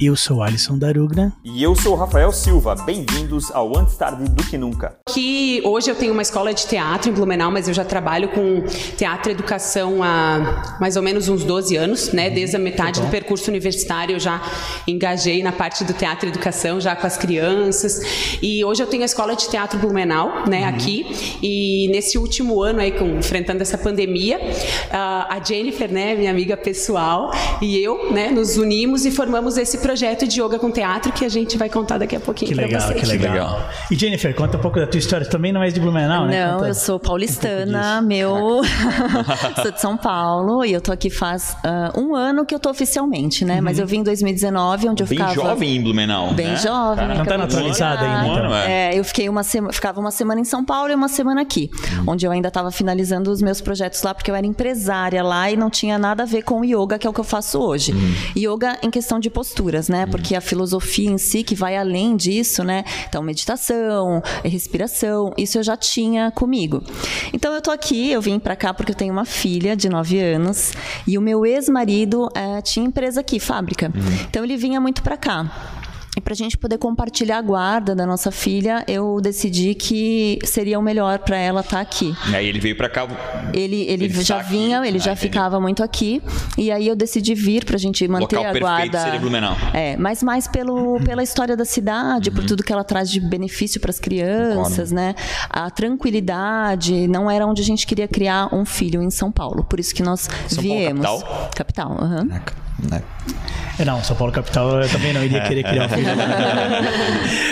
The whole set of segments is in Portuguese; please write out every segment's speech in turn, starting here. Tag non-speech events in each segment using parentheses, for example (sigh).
Eu sou Alisson Darugna. E eu sou Rafael Silva. Bem-vindos ao Antes Tarde do Que Nunca. Que hoje eu tenho uma escola de teatro em Blumenau, mas eu já trabalho com teatro e educação há mais ou menos uns 12 anos, né? Desde a metade do percurso universitário eu já engajei na parte do teatro e educação, já com as crianças. E hoje eu tenho a escola de teatro Blumenau, né, uhum. aqui. E nesse último ano aí, com, enfrentando essa pandemia, a Jennifer, né, minha amiga pessoal, e eu, né, nos unimos e formamos esse projeto de yoga com teatro que a gente vai contar daqui a pouquinho para vocês. Que legal. E Jennifer, conta um pouco da tua história. Também não és de Blumenau, né? Não, conta eu sou paulistana, um meu. (laughs) sou de São Paulo e eu tô aqui faz uh, um ano que eu tô oficialmente, né? Uhum. Mas eu vim em 2019, onde eu Bem ficava. Bem jovem em Blumenau. Bem né? jovem. Não tá naturalizada ainda. Então. É, eu fiquei uma sema... ficava uma semana em São Paulo e uma semana aqui, uhum. onde eu ainda estava finalizando os meus projetos lá, porque eu era empresária lá e não tinha nada a ver com yoga, que é o que eu faço hoje. Uhum. Yoga em questão de posturas, né? Porque a filosofia em si, que vai além disso, né? Então, meditação, respiração, isso eu já tinha comigo. Então, eu tô aqui, eu vim para cá porque eu tenho uma filha de 9 anos e o meu ex-marido é, tinha empresa aqui, fábrica. Uhum. Então, ele vinha muito para cá. E para a gente poder compartilhar a guarda da nossa filha, eu decidi que seria o melhor para ela estar tá aqui. E aí ele veio para cá. Ele, ele, ele já vinha, aqui. ele ah, já entendi. ficava muito aqui. E aí eu decidi vir para a gente manter Local a guarda. Seria Blumenau. É, mas mais pelo, pela história da cidade, uhum. por tudo que ela traz de benefício para as crianças, né? A tranquilidade. Não era onde a gente queria criar um filho em São Paulo. Por isso que nós São viemos. Paulo, capital. Capital. Uhum. É, não, São Paulo capital eu também não iria querer criar um filho.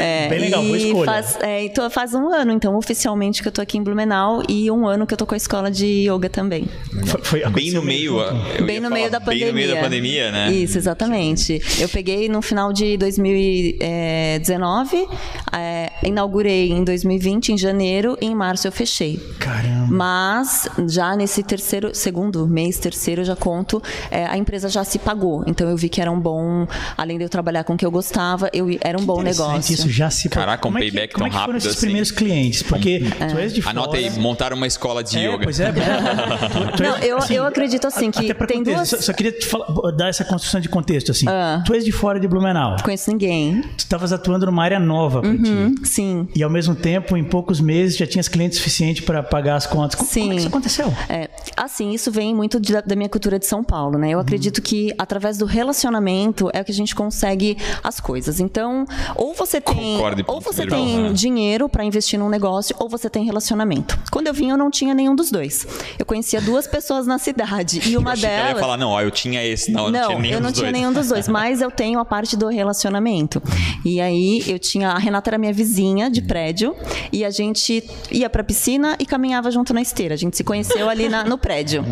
é, Bem legal, boa escolha. Faz, é, então faz um ano, então, oficialmente que eu tô aqui em Blumenau e um ano que eu tô com a escola de yoga também. Foi, foi bem no meio, bem no meio da pandemia. Bem no meio da pandemia, né? Isso, exatamente. Eu peguei no final de 2019, é, inaugurei em 2020, em janeiro, e em março eu fechei. Caramba. Mas já nesse terceiro, segundo mês, terceiro, eu já conto, é, a empresa já se pagou. Então eu vi que era um bom, além de eu trabalhar com o que eu gostava, eu, era um que bom negócio. Isso já se Caraca, um como payback é que, como tão é que foram esses assim? primeiros clientes? Porque é. tu és de fora. Anota aí, montar uma escola de é, yoga. Pois é, (laughs) tu, tu Não, eu, assim, eu acredito assim que tem contexto, duas... Só, só queria te falar, dar essa construção de contexto assim. Ah. Tu és de fora de Blumenau. Conheço ninguém. Tu estavas atuando numa área nova pra uhum, ti. Sim. E ao mesmo tempo, em poucos meses, já tinhas clientes suficientes para pagar as contas. Como, sim. como é que isso aconteceu? É, assim, isso vem muito de, da minha cultura de São Paulo, né? Eu uhum. acredito que através do relacionamento é que a gente consegue as coisas. Então, ou você tem, ou você tem né? dinheiro para investir num negócio, ou você tem relacionamento. Quando eu vim, eu não tinha nenhum dos dois. Eu conhecia duas pessoas na cidade e uma eu delas. Ela ia falar não, ó, eu tinha esse, não, eu não, não tinha nenhum eu não dos tinha dois. nenhum dos dois, mas eu tenho a parte do relacionamento. E aí eu tinha a Renata era minha vizinha de prédio e a gente ia para piscina e caminhava junto na esteira. A gente se conheceu ali na, no prédio.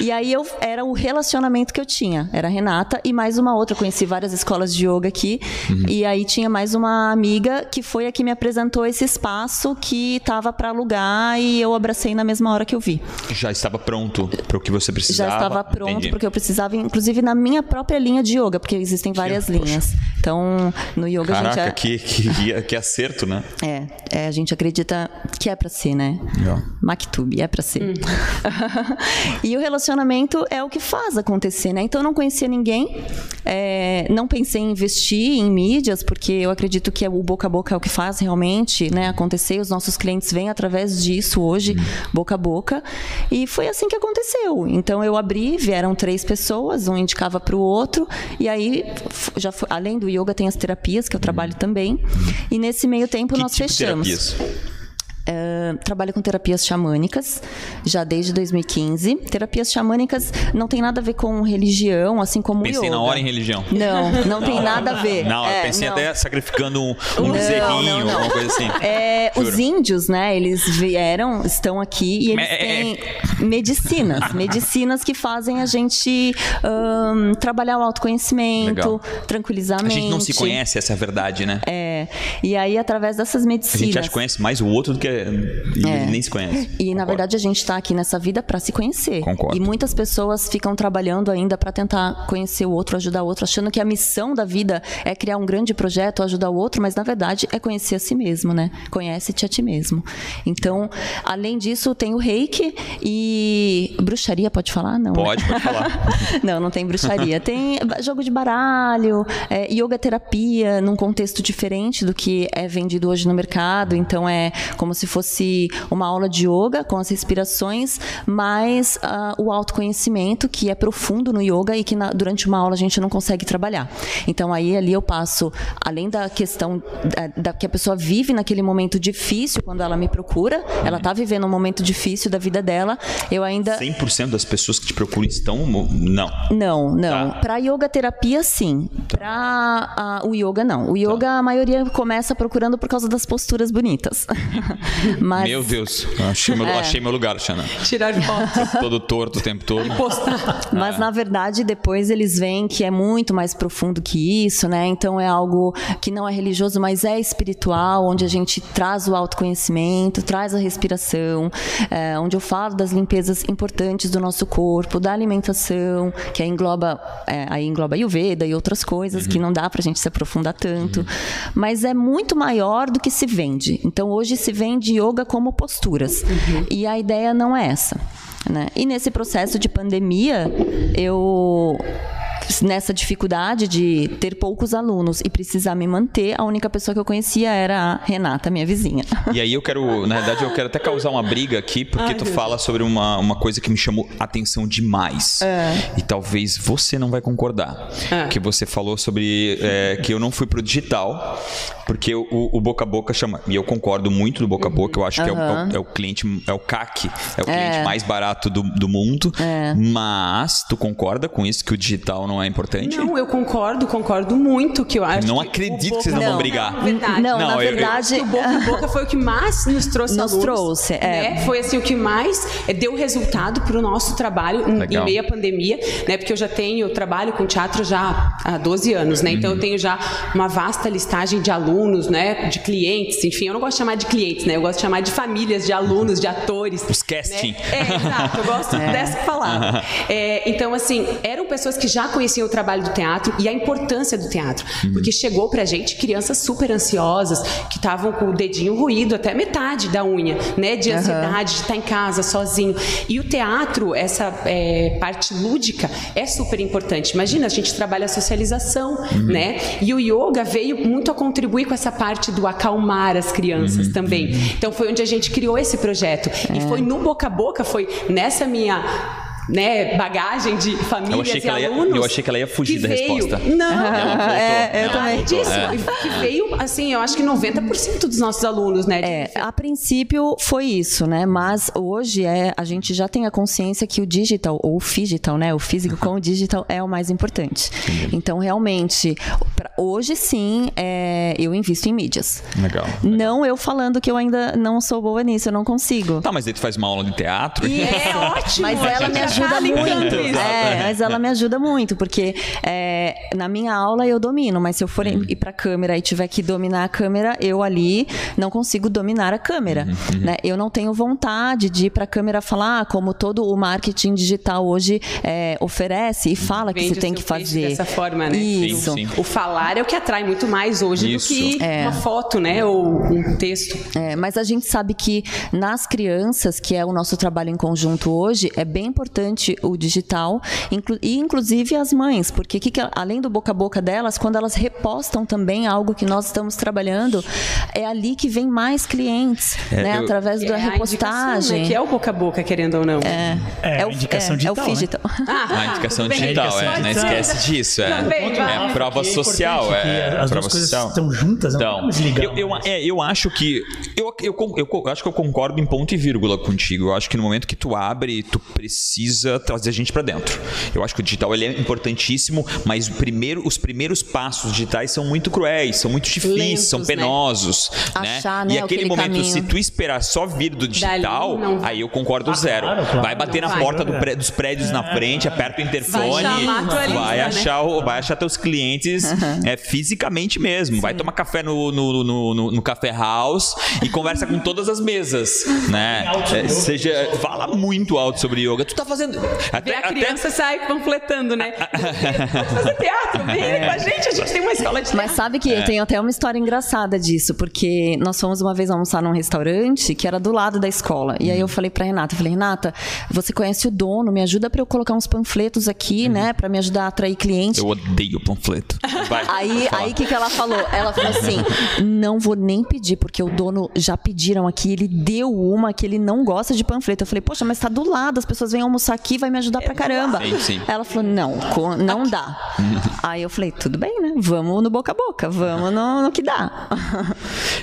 E aí eu era o relacionamento que eu tinha. Era a Renata e mais uma outra. Eu conheci várias escolas de yoga aqui. Uhum. E aí tinha mais uma amiga que foi a que me apresentou esse espaço que estava para alugar e eu abracei na mesma hora que eu vi. Já estava pronto para o que você precisava? Já estava pronto porque eu precisava, inclusive na minha própria linha de yoga, porque existem várias que, linhas. Poxa. Então, no yoga Caraca, a gente... É... que, que, que acerto, né? É, é, a gente acredita que é para ser, né? Yeah. Maktub, é para ser. Hum. (laughs) e o relacionamento é o que faz acontecer, né? Então, eu não conhecia ninguém, é, não pensei em investir em mídias, porque eu acredito que o boca a boca é o que faz realmente né, acontecer. Os nossos clientes vêm através disso hoje, hum. boca a boca. E foi assim que aconteceu. Então, eu abri, vieram três pessoas, um indicava para o outro, e aí, já foi, além do yoga, tem as terapias, que eu trabalho hum. também. E nesse meio tempo, que nós tipo fechamos. Terapias? Uh, trabalho com terapias xamânicas já desde 2015. Terapias xamânicas não tem nada a ver com religião, assim como pensei yoga. Na hora em religião. Não, não tem (laughs) nada a ver. Não, é, eu pensei não. até sacrificando um, um bezerrinho, não, alguma coisa assim. É, os índios, né, eles vieram, estão aqui e eles é, têm medicinas. (laughs) medicinas que fazem a gente um, trabalhar o autoconhecimento, Legal. tranquilizar a mente. A gente não se conhece, essa é a verdade, né? É. E aí, através dessas medicinas... A gente já conhece mais o outro do que e é. nem se conhece. E Concordo. na verdade a gente está aqui nessa vida para se conhecer. Concordo. E muitas pessoas ficam trabalhando ainda para tentar conhecer o outro, ajudar o outro, achando que a missão da vida é criar um grande projeto, ajudar o outro, mas na verdade é conhecer a si mesmo, né? Conhece-te a ti mesmo. Então, além disso, tem o reiki e bruxaria, pode falar? Não. Pode, né? pode falar. (laughs) não, não tem bruxaria. Tem jogo de baralho, é, yoga terapia, num contexto diferente do que é vendido hoje no mercado. Então, é como se fosse uma aula de yoga com as respirações, mais uh, o autoconhecimento, que é profundo no yoga e que na, durante uma aula a gente não consegue trabalhar. Então, aí ali eu passo, além da questão da, da que a pessoa vive naquele momento difícil, quando ela me procura, ela está vivendo um momento difícil da vida dela, eu ainda. 100% das pessoas que te procuram estão. Não. Não, não. Tá. Para yoga terapia, sim. Para uh, o yoga, não. O yoga, tá. a maioria começa procurando por causa das posturas bonitas. (laughs) Mas... Meu Deus, achei meu, (laughs) é. achei meu lugar, Xana. Tirar foto. Todo torto o tempo todo. E postar. Mas é. na verdade, depois eles veem que é muito mais profundo que isso, né? Então é algo que não é religioso, mas é espiritual, onde a gente traz o autoconhecimento, traz a respiração, é, onde eu falo das limpezas importantes do nosso corpo, da alimentação, que aí engloba, é, aí engloba Ayurveda e outras coisas uhum. que não dá pra gente se aprofundar tanto. Uhum. Mas é muito maior do que se vende. Então hoje se vende yoga como posturas. Uhum. E a ideia não é essa. Né? E nesse processo de pandemia, eu nessa dificuldade de ter poucos alunos e precisar me manter, a única pessoa que eu conhecia era a Renata, minha vizinha. E aí eu quero, na verdade, eu quero até causar uma briga aqui, porque Ai, tu Deus. fala sobre uma, uma coisa que me chamou atenção demais. É. E talvez você não vai concordar. É. Que você falou sobre é, que eu não fui pro digital, porque o, o, boca a boca chama. E eu concordo muito do boca a boca, eu acho que é o, é, o, é o, cliente, é o CAC, é o cliente é. mais barato do, do mundo. É. Mas tu concorda com isso que o digital não é importante? Não, eu concordo, concordo muito que eu acho. Não acredito que vocês não, não vão brigar. Não, verdade. Não, não na eu, verdade. Eu, o boca a boca foi o que mais nos trouxe Nos alunos, trouxe, é. Né? Foi assim o que mais deu resultado para o nosso trabalho Legal. em meio à pandemia, né? Porque eu já tenho, eu trabalho com teatro já há 12 anos, né? Então uhum. eu tenho já uma vasta listagem de alunos, né? De clientes, enfim, eu não gosto de chamar de clientes, né? Eu gosto de chamar de famílias, de alunos, de atores. Os casting. Né? É, exato, eu gosto (laughs) é. dessa palavra. É, então, assim, eram pessoas que já conheciam o trabalho do teatro e a importância do teatro. Uhum. Porque chegou pra gente crianças super ansiosas, que estavam com o dedinho ruído até metade da unha, né? De ansiedade, uhum. de estar em casa sozinho. E o teatro, essa é, parte lúdica, é super importante. Imagina, a gente trabalha a socialização, uhum. né? E o yoga veio muito a contribuir com essa parte do acalmar as crianças uhum. também. Então foi onde a gente criou esse projeto. É. E foi no boca a boca, foi nessa minha né, bagagem de famílias e alunos. Ia, eu achei que ela ia fugir da veio, resposta. Não, é, eu também. Disso, é. Que veio, assim, eu acho que 90% dos nossos alunos, né? É, a princípio foi isso, né? Mas hoje é, a gente já tem a consciência que o digital, ou o digital, né? O físico com o digital é o mais importante. Então, realmente, pra, hoje sim, é, eu invisto em mídias. Legal, legal, Não eu falando que eu ainda não sou boa nisso, eu não consigo. Tá, mas aí tu faz uma aula de teatro. E é (laughs) ótimo. Mas ela me ajuda ajuda muito. É, mas ela me ajuda muito, porque é, na minha aula eu domino, mas se eu for uhum. ir pra câmera e tiver que dominar a câmera, eu ali não consigo dominar a câmera. Uhum. uhum. Né? Eu não tenho vontade de ir pra câmera falar como todo o marketing digital hoje é, oferece e fala Vende que você tem que fazer. Dessa forma, né? Isso. Sim, sim. O falar é o que atrai muito mais hoje Isso. do que é. uma foto, né? Ou um texto. É, mas a gente sabe que nas crianças, que é o nosso trabalho em conjunto hoje, é bem importante bastante o digital inclu e inclusive as mães, porque que que, além do boca a boca delas, quando elas repostam também algo que nós estamos trabalhando, é ali que vem mais clientes, é, né? Eu, Através da é repostagem. Né? Que é o boca a boca, querendo ou não. É, é, é o, indicação digital. É o digital. Né? (laughs) Ah, a indicação digital, é. Não esquece disso. É, é a prova social. É, as duas coisas estão juntas, não então, eu, eu, é, eu acho que. Eu, eu, eu, eu acho que eu concordo em ponto e vírgula contigo. Eu acho que no momento que tu abre, tu precisa precisa trazer a gente para dentro. Eu acho que o digital ele é importantíssimo, mas primeiro, os primeiros passos digitais são muito cruéis, são muito difíceis, Lentos, são né? penosos. Né? Achar, né? E aquele, aquele momento, caminho. se tu esperar só vir do digital, Dali, aí eu concordo ah, zero. Claro, claro, vai bater na vai. porta do dos prédios é. na frente, aperta o interfone, vai, vai, né? achar, o, vai achar teus clientes É fisicamente mesmo. Sim. Vai tomar café no, no, no, no, no café house e conversa com todas as mesas, né? É, seja, fala muito alto sobre yoga. Tu tá fazendo. Até, a criança até... sai panfletando, né? Pode (laughs) fazer teatro, vem é. com a gente, a gente tem uma escola de teatro. Mas sabe que é. eu tenho até uma história engraçada disso, porque nós fomos uma vez almoçar num restaurante que era do lado da escola. E aí eu falei pra Renata, eu falei, Renata, você conhece o dono, me ajuda para eu colocar uns panfletos aqui, uhum. né? Pra me ajudar a atrair cliente. Eu odeio panfleto. Vai, aí, aí o que, que ela falou? Ela falou assim: não vou nem pedir, porque o dono já pediram aqui, ele deu uma que ele não gosta de panfleto. Eu falei, poxa, mas tá do lado, as pessoas vêm almoçar aqui, vai me ajudar pra caramba. Sim, sim. Ela falou, não, não dá. (laughs) aí eu falei, tudo bem, né? Vamos no boca a boca, vamos no, no que dá.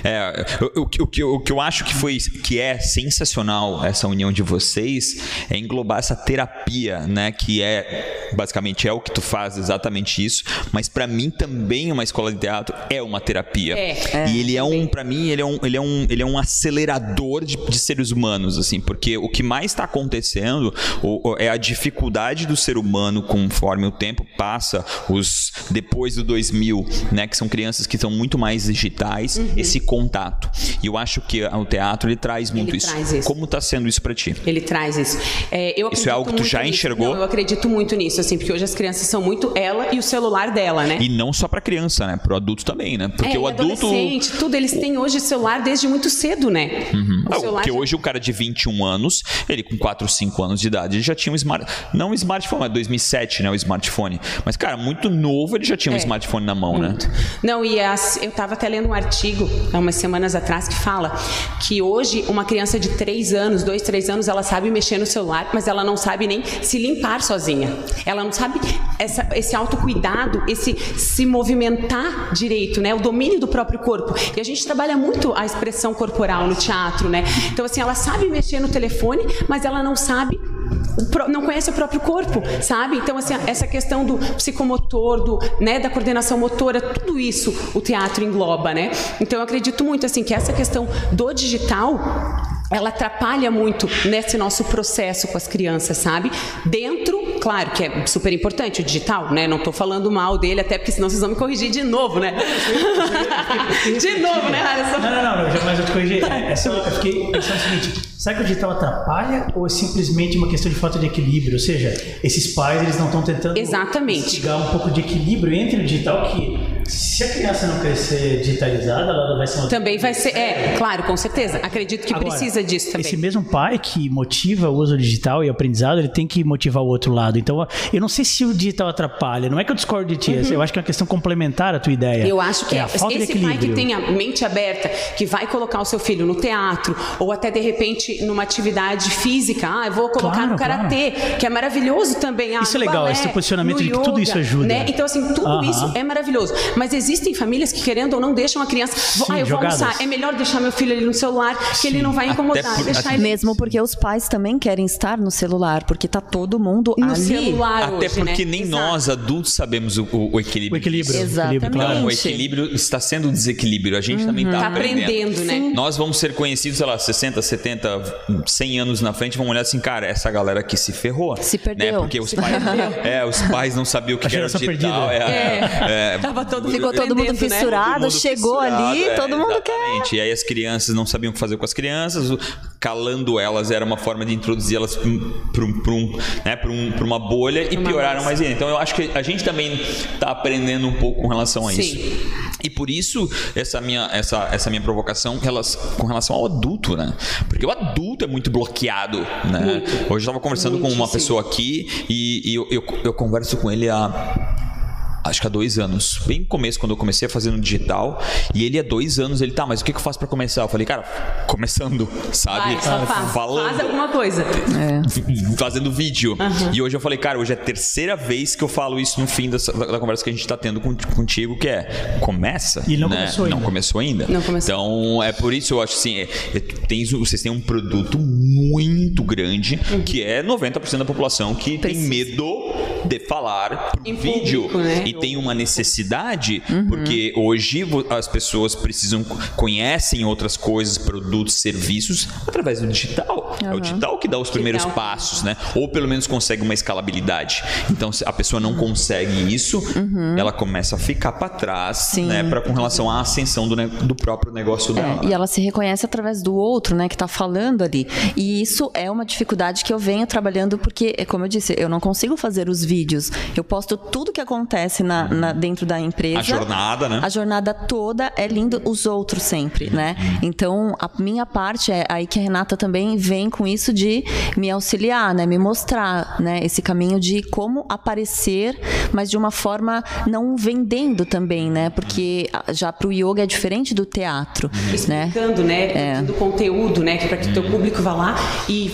É, o, o, o, o que eu acho que foi que é sensacional essa união de vocês é englobar essa terapia, né? Que é basicamente é o que tu faz exatamente isso, mas para mim também uma escola de teatro é uma terapia. É, é, e ele é um, para mim, ele é um, ele é um, ele é um acelerador de, de seres humanos, assim, porque o que mais está acontecendo o, o, é a dificuldade do ser humano conforme o tempo passa, os depois do 2000, né, que são crianças que são muito mais digitais, uhum. esse contato. E eu acho que o teatro ele traz muito ele isso. Traz isso. Como está sendo isso para ti? Ele traz isso. É, isso é algo que tu já nisso. enxergou? Não, eu acredito muito nisso, assim, porque hoje as crianças são muito ela e o celular dela, né? E não só para criança, né? Para o adulto também, né? Porque é, o adulto. Adolescente, tudo, eles têm hoje celular desde muito cedo, né? Uhum. O porque já... hoje o cara de 21 anos, ele com 4, 5 anos de idade, já tinha um smart. Não um smartphone, mas 2007, né? O smartphone. Mas, cara, muito novo ele já tinha um é, smartphone na mão, né? muito. né? Não, e as, eu estava até lendo um artigo há umas semanas atrás que fala que hoje uma criança de 3 anos, 2, 3 anos, ela sabe mexer no celular, mas ela não sabe nem se limpar sozinha. Ela não sabe essa, esse autocuidado, esse se movimentar direito, né? O domínio do próprio corpo. E a gente trabalha muito a expressão corporal no teatro, né? Então, assim, ela sabe mexer no telefone, mas ela não sabe não conhece o próprio corpo, sabe? Então, assim, essa questão do psicomotor, do, né, da coordenação motora, tudo isso o teatro engloba, né? Então, eu acredito muito, assim, que essa questão do digital ela atrapalha muito nesse nosso processo com as crianças, sabe? Dentro, claro que é super importante o digital, né? Não estou falando mal dele, até porque senão vocês vão me corrigir de novo, né? (laughs) de novo, né, Alisson? Não, não, não, mas eu te corrigi. É, é só, eu fiquei pensando o seguinte: será que o digital atrapalha ou é simplesmente uma questão de falta de equilíbrio? Ou seja, esses pais eles não estão tentando Exatamente. um pouco de equilíbrio entre o digital que se a criança não crescer digitalizada, ela vai ser uma Também vai ser, é, claro, com certeza. Acredito que Agora, precisa disso também. Esse mesmo pai que motiva o uso digital e aprendizado, ele tem que motivar o outro lado. Então, eu não sei se o digital atrapalha. Não é que eu discordo de ti, uhum. eu acho que é uma questão complementar à tua ideia. Eu acho que é, esse pai que tem a mente aberta, que vai colocar o seu filho no teatro ou até de repente numa atividade física, ah, eu vou colocar claro, no karatê, claro. que é maravilhoso também. Ah, isso é legal, balé, esse posicionamento de que tudo isso ajuda. Né? Então, assim, tudo uhum. isso é maravilhoso. Mas existem famílias que, querendo ou não, deixam a criança. Sim, ah, eu vou jogadas. almoçar. É melhor deixar meu filho ali no celular, que Sim. ele não vai incomodar. Por, ele... Mesmo porque os pais também querem estar no celular, porque tá todo mundo no ali. celular. Até hoje, porque né? nem Exato. nós, adultos, sabemos o, o, equilíbrio. O equilíbrio. Exatamente. Claro. O equilíbrio está sendo um desequilíbrio. A gente uhum. também está tá aprendendo. aprendendo né? Nós vamos ser conhecidos, sei lá, 60, 70, 100 anos na frente, vamos olhar assim, cara, essa galera aqui se ferrou. Se perdeu. Né? Porque os pais, (laughs) é, os pais não sabiam o que, era digital. É, é, é, Tava todo Ficou todo mundo né? fissurado, né? chegou ali, é, todo mundo exatamente. quer. E aí as crianças não sabiam o que fazer com as crianças, calando elas era uma forma de introduzir elas para um, né, um, uma bolha e uma pioraram mais ainda. Então eu acho que a gente também está aprendendo um pouco com relação a Sim. isso. E por isso essa minha, essa, essa minha provocação com relação ao adulto, né? Porque o adulto é muito bloqueado, né? Muito. Hoje eu estava conversando com uma pessoa aqui e, e eu, eu, eu converso com ele há acho que há dois anos, bem no começo, quando eu comecei a fazer no digital. E ele há dois anos, ele, tá, mas o que, eu faço para começar? Eu falei, cara, começando, sabe? Vai, só faz, Falando, faz alguma coisa. É. Fazendo vídeo. Uhum. E hoje eu falei, cara, hoje é a terceira vez que eu falo isso no fim dessa, da, conversa que a gente tá tendo com, contigo, que é, começa. E não né? começou ainda. Não começou ainda. Não começou. Então, é por isso eu acho assim, é, é, tem, vocês têm um produto muito grande, uhum. que é 90% da população que Precisa. tem medo de falar pro em vídeo. Público, né? Tem uma necessidade, uhum. porque hoje as pessoas precisam, conhecem outras coisas, produtos, serviços, através do digital. Uhum. É o digital que dá os primeiros digital. passos, né? Ou pelo menos consegue uma escalabilidade. Então, se a pessoa não consegue isso, uhum. ela começa a ficar para trás, Sim. né? Pra, com relação à ascensão do, do próprio negócio é, dela. É, e ela se reconhece através do outro, né? Que tá falando ali. E isso é uma dificuldade que eu venho trabalhando, porque, é como eu disse, eu não consigo fazer os vídeos. Eu posto tudo que acontece na, na dentro da empresa. A jornada, né? A jornada toda é lindo, os outros sempre, né? Então, a minha parte é aí que a Renata também vem com isso de me auxiliar, né? Me mostrar, né? Esse caminho de como aparecer, mas de uma forma não vendendo também, né? Porque já para o yoga é diferente do teatro, né? Explicando, né? né? Do conteúdo, né? Que para que o teu público vá lá e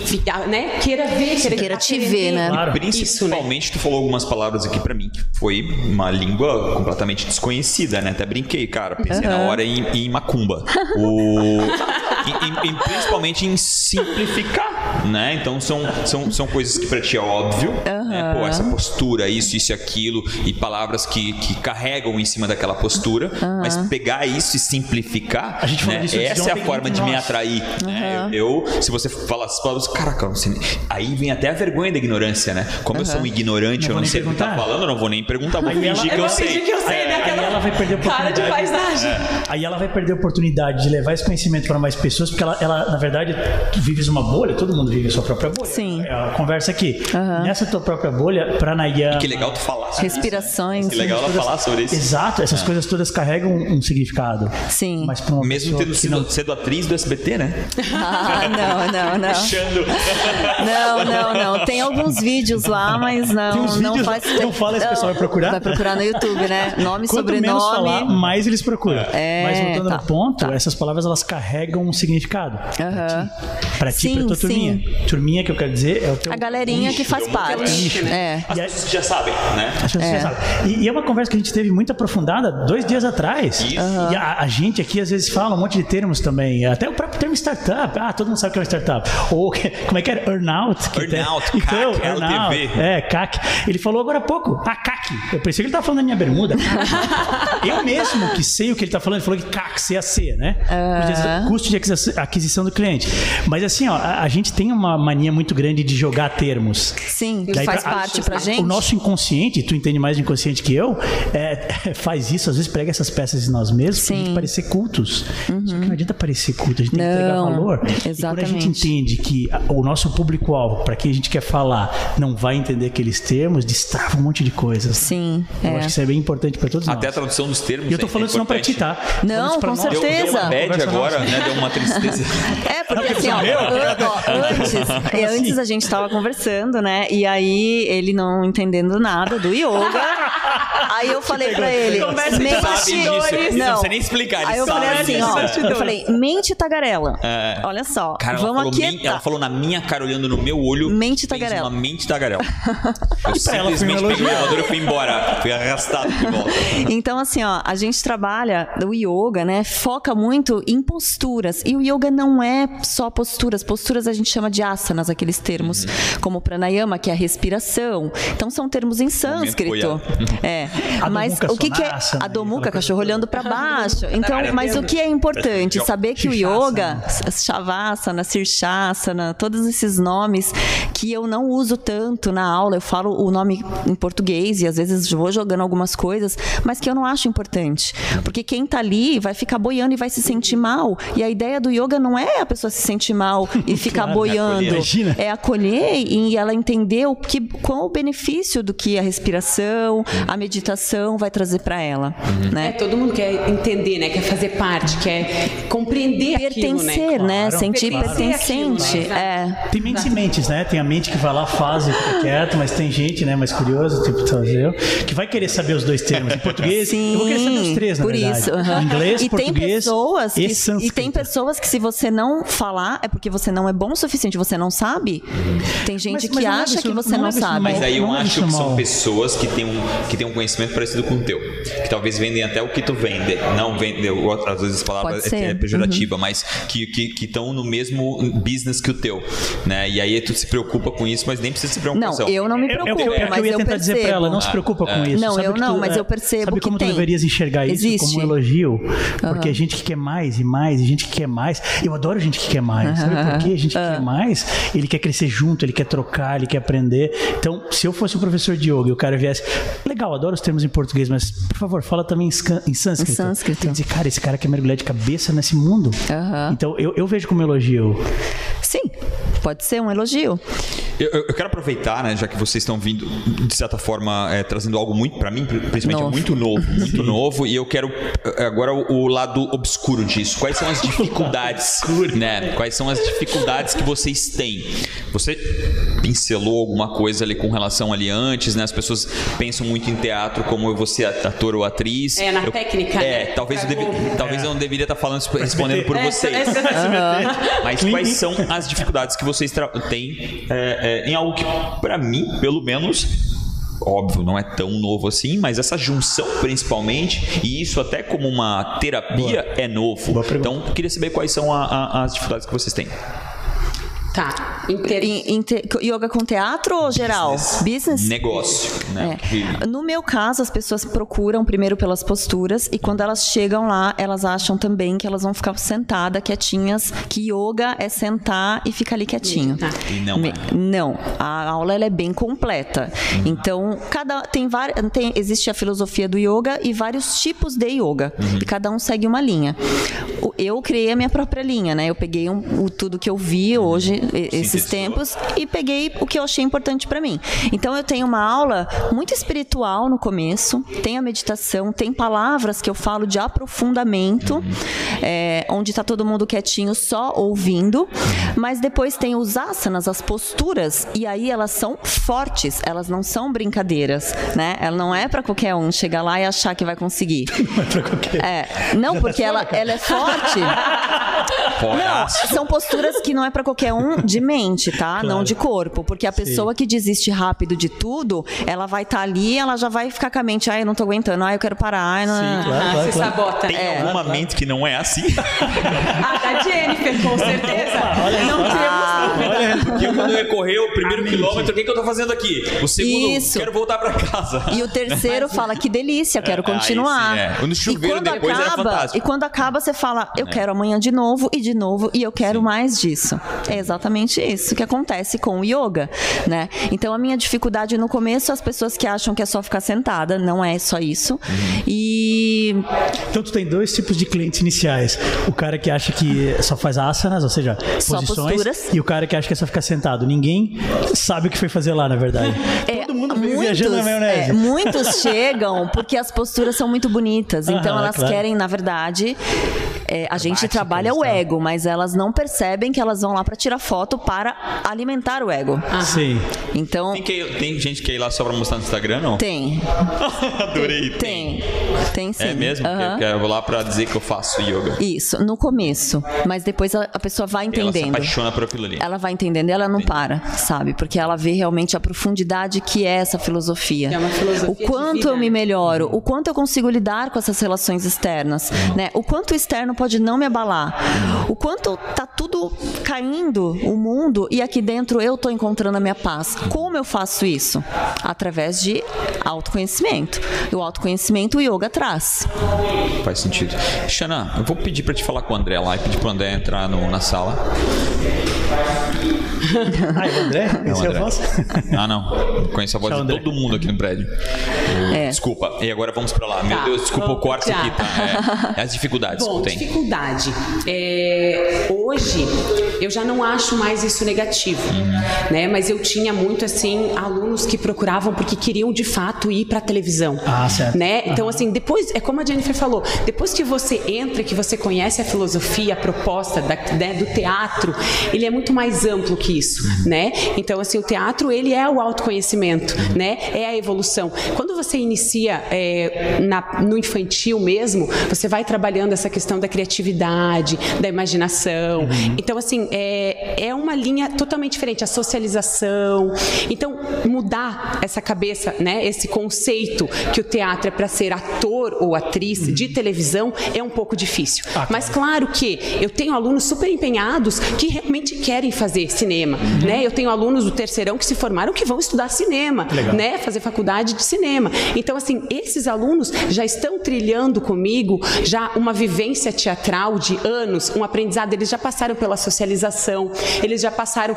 né? queira ver, queira, queira te ver, né? Claro. Principalmente, Isso, né? tu falou algumas palavras aqui para mim que foi uma língua completamente desconhecida, né? Até brinquei, cara. Pensei uhum. na hora em, em macumba. O... (laughs) e, e, principalmente em simplificar, né? Então são, são, são coisas que para ti é óbvio, uhum. né? Pô, essa postura, isso, isso e aquilo, e palavras que, que carregam em cima daquela postura, uhum. mas pegar isso e simplificar, a gente né? essa é a forma de me atrair. Né? Eu, eu, se você falar as palavras, caraca, não sei, aí vem até a vergonha da ignorância, né? Como eu sou um ignorante, não eu não sei o que tá falando, eu não vou nem perguntar, vou fingir ela, que eu, sei. Que eu sei, é, né? Aí ela vai perder a oportunidade. Cara de paisagem. É. Aí ela vai perder a oportunidade de levar esse conhecimento para mais pessoas, porque ela, ela, na verdade, tu vives uma bolha, todo mundo vive a sua própria bolha. Sim. É a conversa aqui. Uhum. Nessa tua própria bolha, pranayama. E que legal tu falar sobre Respirações. Isso, né? Que legal ela falar sobre isso. Exato, essas é. coisas todas carregam um, significado. Sim. Mas pra uma Mesmo tendo sido, não... sendo atriz do SBT, né? Ah, não, não, não. Puxando. Não, não, não. Tem alguns vídeos lá, mas não, não faz. Não fala, esse pessoal vai procurar? Vai procurar no YouTube, né? (laughs) Nome, Quanto sobrenome. Menos falar, mais eles procuram. É, mas voltando tá, no ponto, tá. essas palavras elas carregam um significado. Uhum. Pra ti, sim, pra tua. Sim. Turminha que eu quero dizer é o teu. A galerinha nicho, que faz parte. Nicho, né? As pessoas já sabem, né? As pessoas é. já sabem. E, e, é uma conversa que a gente teve muito aprofundada dois dias atrás. Isso. Uhum. E a, a, gente aqui às vezes fala um monte de termos também. Até o próprio termo startup. Ah, todo mundo sabe o que é uma startup. Ou como é que era? Earnout. Earnout, tem... (laughs) então, CAC, earnout, LTV. É, CAC. Ele falou agora há pouco. Ah, CAC. Eu pensei que ele estava falando da minha bermuda. (laughs) eu mesmo que sei o que ele está falando, ele falou que CAC, CAC, né? Uhum. Custo de aquisição do cliente. Mas assim, ó, a, a, gente tem uma mania muito grande de jogar termos. Sim, Daí, faz pra, parte a, pra gente. O nosso inconsciente, tu entende mais de inconsciente que eu, é, (laughs) faz isso, às vezes prega essas peças em nós mesmos Sim. pra gente parecer cultos. Uhum. Só que não adianta parecer culto, a gente tem que entregar valor. Exatamente. E quando a gente entende que o nosso público-alvo, para quem a gente quer falar, não vai entender aqueles termos, destrava um monte de coisas. Sim. Eu é. acho que isso é bem importante para todos Até nós. a tradução dos termos. E eu tô falando é isso não pra ti, tá? Não, com certeza. Deu, deu uma bad agora, né? Deu uma tristeza. (laughs) É, porque assim, ó, antes, (laughs) antes a gente tava conversando, né? E aí ele não entendendo nada do yoga. (laughs) Aí eu falei pra ele, mente. Não, não sei nem explicar. Aí eu falei assim, ó. Eu falei, mente tagarela. É. Olha só. Cara, vamos ela aqui. Men, ela falou na minha cara, olhando no meu olho. Mente tagarela. Uma mente tagarela. (laughs) Eu simplesmente peguei o elevador e fui embora. Fui arrastado de volta. Então, assim, ó, a gente trabalha o yoga, né? Foca muito em posturas. E o yoga não é só posturas. Posturas a gente chama de asanas, aqueles termos, uhum. como pranayama, que é a respiração. Então são termos em sânscrito. (laughs) É. Mas o que, que é a domuca, cachorro olhando para baixo. (laughs) Então, mas o que é importante saber que o yoga, shavasana, sirshasana, todos esses nomes que eu não uso tanto na aula, eu falo o nome em português e às vezes vou jogando algumas coisas, mas que eu não acho importante, porque quem tá ali vai ficar boiando e vai se sentir mal. E a ideia do yoga não é a pessoa se sentir mal e (laughs) ficar claro, é acolher e ela entender o que qual o benefício do que a respiração, a meditação vai trazer para ela, uhum. né? É, todo mundo quer entender, né? Quer fazer parte, quer compreender pertencer, aquilo, né? Claro. Sentir pertencer pertencente. Aquilo, né? é. Tem mentes e mentes, né? Tem a mente que vai lá, faz e fica quieto, mas tem gente, né, mais curiosa, tipo eu, que vai querer saber os dois termos. Em português, Sim, eu vou querer saber os três, na por verdade. Isso, uhum. Inglês, e português tem pessoas e que, E tem pessoas que se você não falar é porque você não é bom o suficiente, você não sabe. Tem gente mas, que mas acha que você não, não sabe. Mas aí eu acho que são pessoas que têm, um, que têm um conhecimento parecido com o teu. Que talvez vendem até o que tu vende. Não vende, às vezes a palavra é, é pejorativa, uhum. mas que estão que, no mesmo business que o teu. Né? E aí tu se preocupa com isso, mas nem precisa se preocupar. Não, eu não me preocupo, é, é, mas eu, eu ia tentar percebo. dizer pra ela, não se preocupa com isso. Não, sabe eu não, tu, mas eu percebo sabe como tem. tu deverias enxergar isso Existe. como um elogio? Porque uhum. gente que quer mais e mais, e gente que quer mais. Eu adoro gente que quer mais. Uhum. Sabe por quê? A gente que quer mais, ele quer crescer junto, ele quer trocar, ele quer aprender. Então, se eu fosse um professor de yoga e o cara viesse, legal, adoro os termos em português, mas por favor, fala também em, em sânscrito. Em sânscrito. Tem que dizer, cara, esse cara quer mergulhar de cabeça nesse mundo. Então, eu, eu vejo como elogio. Sim, pode ser um elogio. Eu, eu, quero aproveitar, né, já que vocês estão vindo, de certa forma, é, trazendo algo muito, para mim, principalmente, novo. muito novo, (laughs) muito Sim. novo, e eu quero eh, agora o, o, lado obscuro disso. Quais são as (laughs) dificuldades, né? Quais são as dificuldades que vocês têm? Você pincelou alguma coisa ali com relação ali antes, né? As pessoas pensam muito em teatro como você ator ou atriz. É, na eu, técnica. É, né? talvez, eu, talvez é. eu não deveria estar falando, respondendo (laughs) por vocês. Mas quais são as dificuldades que vocês têm é, em algo que, para mim, pelo menos, óbvio, não é tão novo assim, mas essa junção principalmente, e isso até como uma terapia Boa. é novo. Então, queria saber quais são a, a, as dificuldades que vocês têm. Tá. Inter... Inter... Yoga com teatro ou geral? Business. Business? Negócio. Né? É. No meu caso, as pessoas procuram primeiro pelas posturas e quando elas chegam lá, elas acham também que elas vão ficar sentadas, quietinhas, que yoga é sentar e ficar ali quietinho. Tá. E não Me... é. Não. A aula ela é bem completa. Uhum. Então, cada tem várias tem existe a filosofia do yoga e vários tipos de yoga. Uhum. E cada um segue uma linha. Eu criei a minha própria linha, né? Eu peguei um, o, tudo que eu vi hoje esses tempos e peguei o que eu achei importante para mim. Então eu tenho uma aula muito espiritual no começo, tem a meditação, tem palavras que eu falo de aprofundamento, é, onde está todo mundo quietinho só ouvindo, mas depois tem os asanas, as posturas, e aí elas são fortes, elas não são brincadeiras, né? Ela não é para qualquer um chegar lá e achar que vai conseguir. (laughs) Não é para qualquer. É, não, porque tá ela, ela é (laughs) forte. Não, são posturas que não é para qualquer um de mente, tá? Claro. Não de corpo. Porque a pessoa Sim. que desiste rápido de tudo, ela vai estar tá ali, ela já vai ficar com a mente, ai, eu não tô aguentando, ai, eu quero parar, ai, não. Sim, claro, claro, se sabota. Tem é. alguma mente que não é assim? a (laughs) da Jennifer, com (laughs) certeza. olha, não temos ah, olha, porque quando eu ia correr o primeiro quilômetro, o que, que eu tô fazendo aqui? O segundo, Isso. quero voltar pra casa. E o terceiro fala, que delícia, eu quero é, continuar. Aí, sim, é. No chuveiro depois acaba, era fantástico. E quando acaba, você fala, eu é. quero amanhã de novo e de novo e eu quero sim. mais disso. É exatamente isso que acontece com o yoga, né? Então a minha dificuldade no começo, as pessoas que acham que é só ficar sentada, não é só isso. Uhum. E então tu tem dois tipos de clientes iniciais: o cara que acha que só faz asanas, ou seja, só posições, posturas. e o cara que acha que é só ficar sentado. Ninguém sabe o que foi fazer lá, na verdade. É, Todo mundo muitos, viajando na maionese. É, muitos (laughs) chegam porque as posturas são muito bonitas. Então elas claro. querem, na verdade, é, a gente trabalha o ego, mas elas não percebem que elas vão lá para tirar foto para alimentar o ego. Ah. Sim. Então. Tem, que, tem gente que ir lá só pra mostrar no Instagram, não? Tem. (laughs) Adorei. Tem. Tem, tem sim. É mesmo? Uhum. eu vou lá pra dizer que eu faço yoga. Isso, no começo. Mas depois a, a pessoa vai entendendo. Ela se apaixona por aquilo ali. Ela vai entendendo e ela não para, sabe? Porque ela vê realmente a profundidade que é essa filosofia. É uma filosofia o quanto eu me melhoro, o quanto eu consigo lidar com essas relações externas, né? O quanto o externo pode não me abalar. O quanto tá tudo caindo, o mundo, e aqui dentro eu tô encontrando a minha paz. Como eu faço isso? Através de autoconhecimento. E o autoconhecimento o yoga traz. Faz sentido. Xana, eu vou pedir para te falar com o André lá e pedir pro André entrar no, na sala. (laughs) ah, é o André? Esse é, a voz? (laughs) ah, não. Conheço a voz Tchau, de todo mundo aqui no prédio. É. Desculpa. E agora vamos para lá. Meu tá. Deus, desculpa o corte aqui, tá? É, as dificuldades Bom, que tem. dificuldade. É, hoje, eu já não acho mais isso negativo, uhum. né? Mas eu tinha muito, assim, alunos que procuravam porque queriam, de fato, ir para a televisão. Ah, certo. Né? Então, uhum. assim, depois, é como a Jennifer falou, depois que você entra, que você conhece a filosofia, a proposta da, né, do teatro, ele é muito mais amplo que isso, né? Então, assim, o teatro, ele é o autoconhecimento, né? É a evolução. Quando você inicia é, na, no infantil mesmo, você vai trabalhando essa questão da criatividade da imaginação. Uhum. Então, assim, é, é uma linha totalmente diferente, a socialização. Então, mudar essa cabeça, né, esse conceito que o teatro é para ser ator ou atriz uhum. de televisão é um pouco difícil. Ah, Mas claro que eu tenho alunos super empenhados que realmente querem fazer cinema, uhum. né? Eu tenho alunos do terceirão que se formaram que vão estudar cinema, Legal. né, fazer faculdade de cinema. Então, assim, esses alunos já estão trilhando comigo já uma vivência teatral de anos, um aprendizado, eles já passaram pela socialização, eles já passaram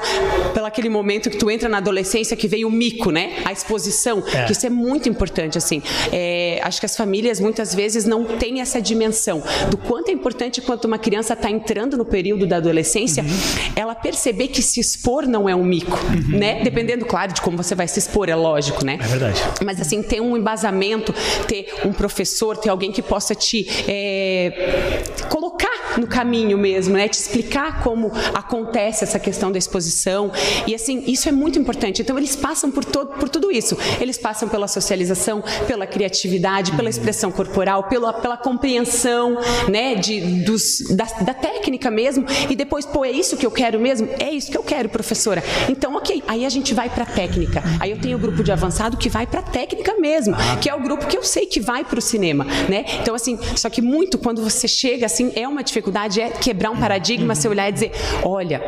pelo aquele momento que tu entra na adolescência que veio o mico, né? A exposição, é. que isso é muito importante, assim. É, acho que as famílias muitas vezes não têm essa dimensão do quanto é importante quando uma criança está entrando no período da adolescência, uhum. ela perceber que se expor não é um mico, uhum. né? Dependendo, claro, de como você vai se expor, é lógico, né? É verdade. Mas assim, ter um embasamento, ter um professor, ter alguém que possa te é, colocar no caminho mesmo, né? Te explicar como acontece essa questão da exposição. E assim, isso é muito importante. Então, eles passam por, todo, por tudo isso. Eles passam pela socialização, pela criatividade, pela expressão corporal, pela, pela compreensão, né? De, dos, da, da técnica mesmo. E depois, pô, é isso que eu quero mesmo? É isso que eu quero, professora. Então, ok. Aí a gente vai para a técnica. Aí eu tenho o grupo de avançado que vai para a técnica mesmo, que é o grupo que eu sei que vai para o cinema, né? Então, assim, só que muito quando você chega, assim, é uma dificuldade dificuldade é quebrar um paradigma, você olhar e dizer: olha,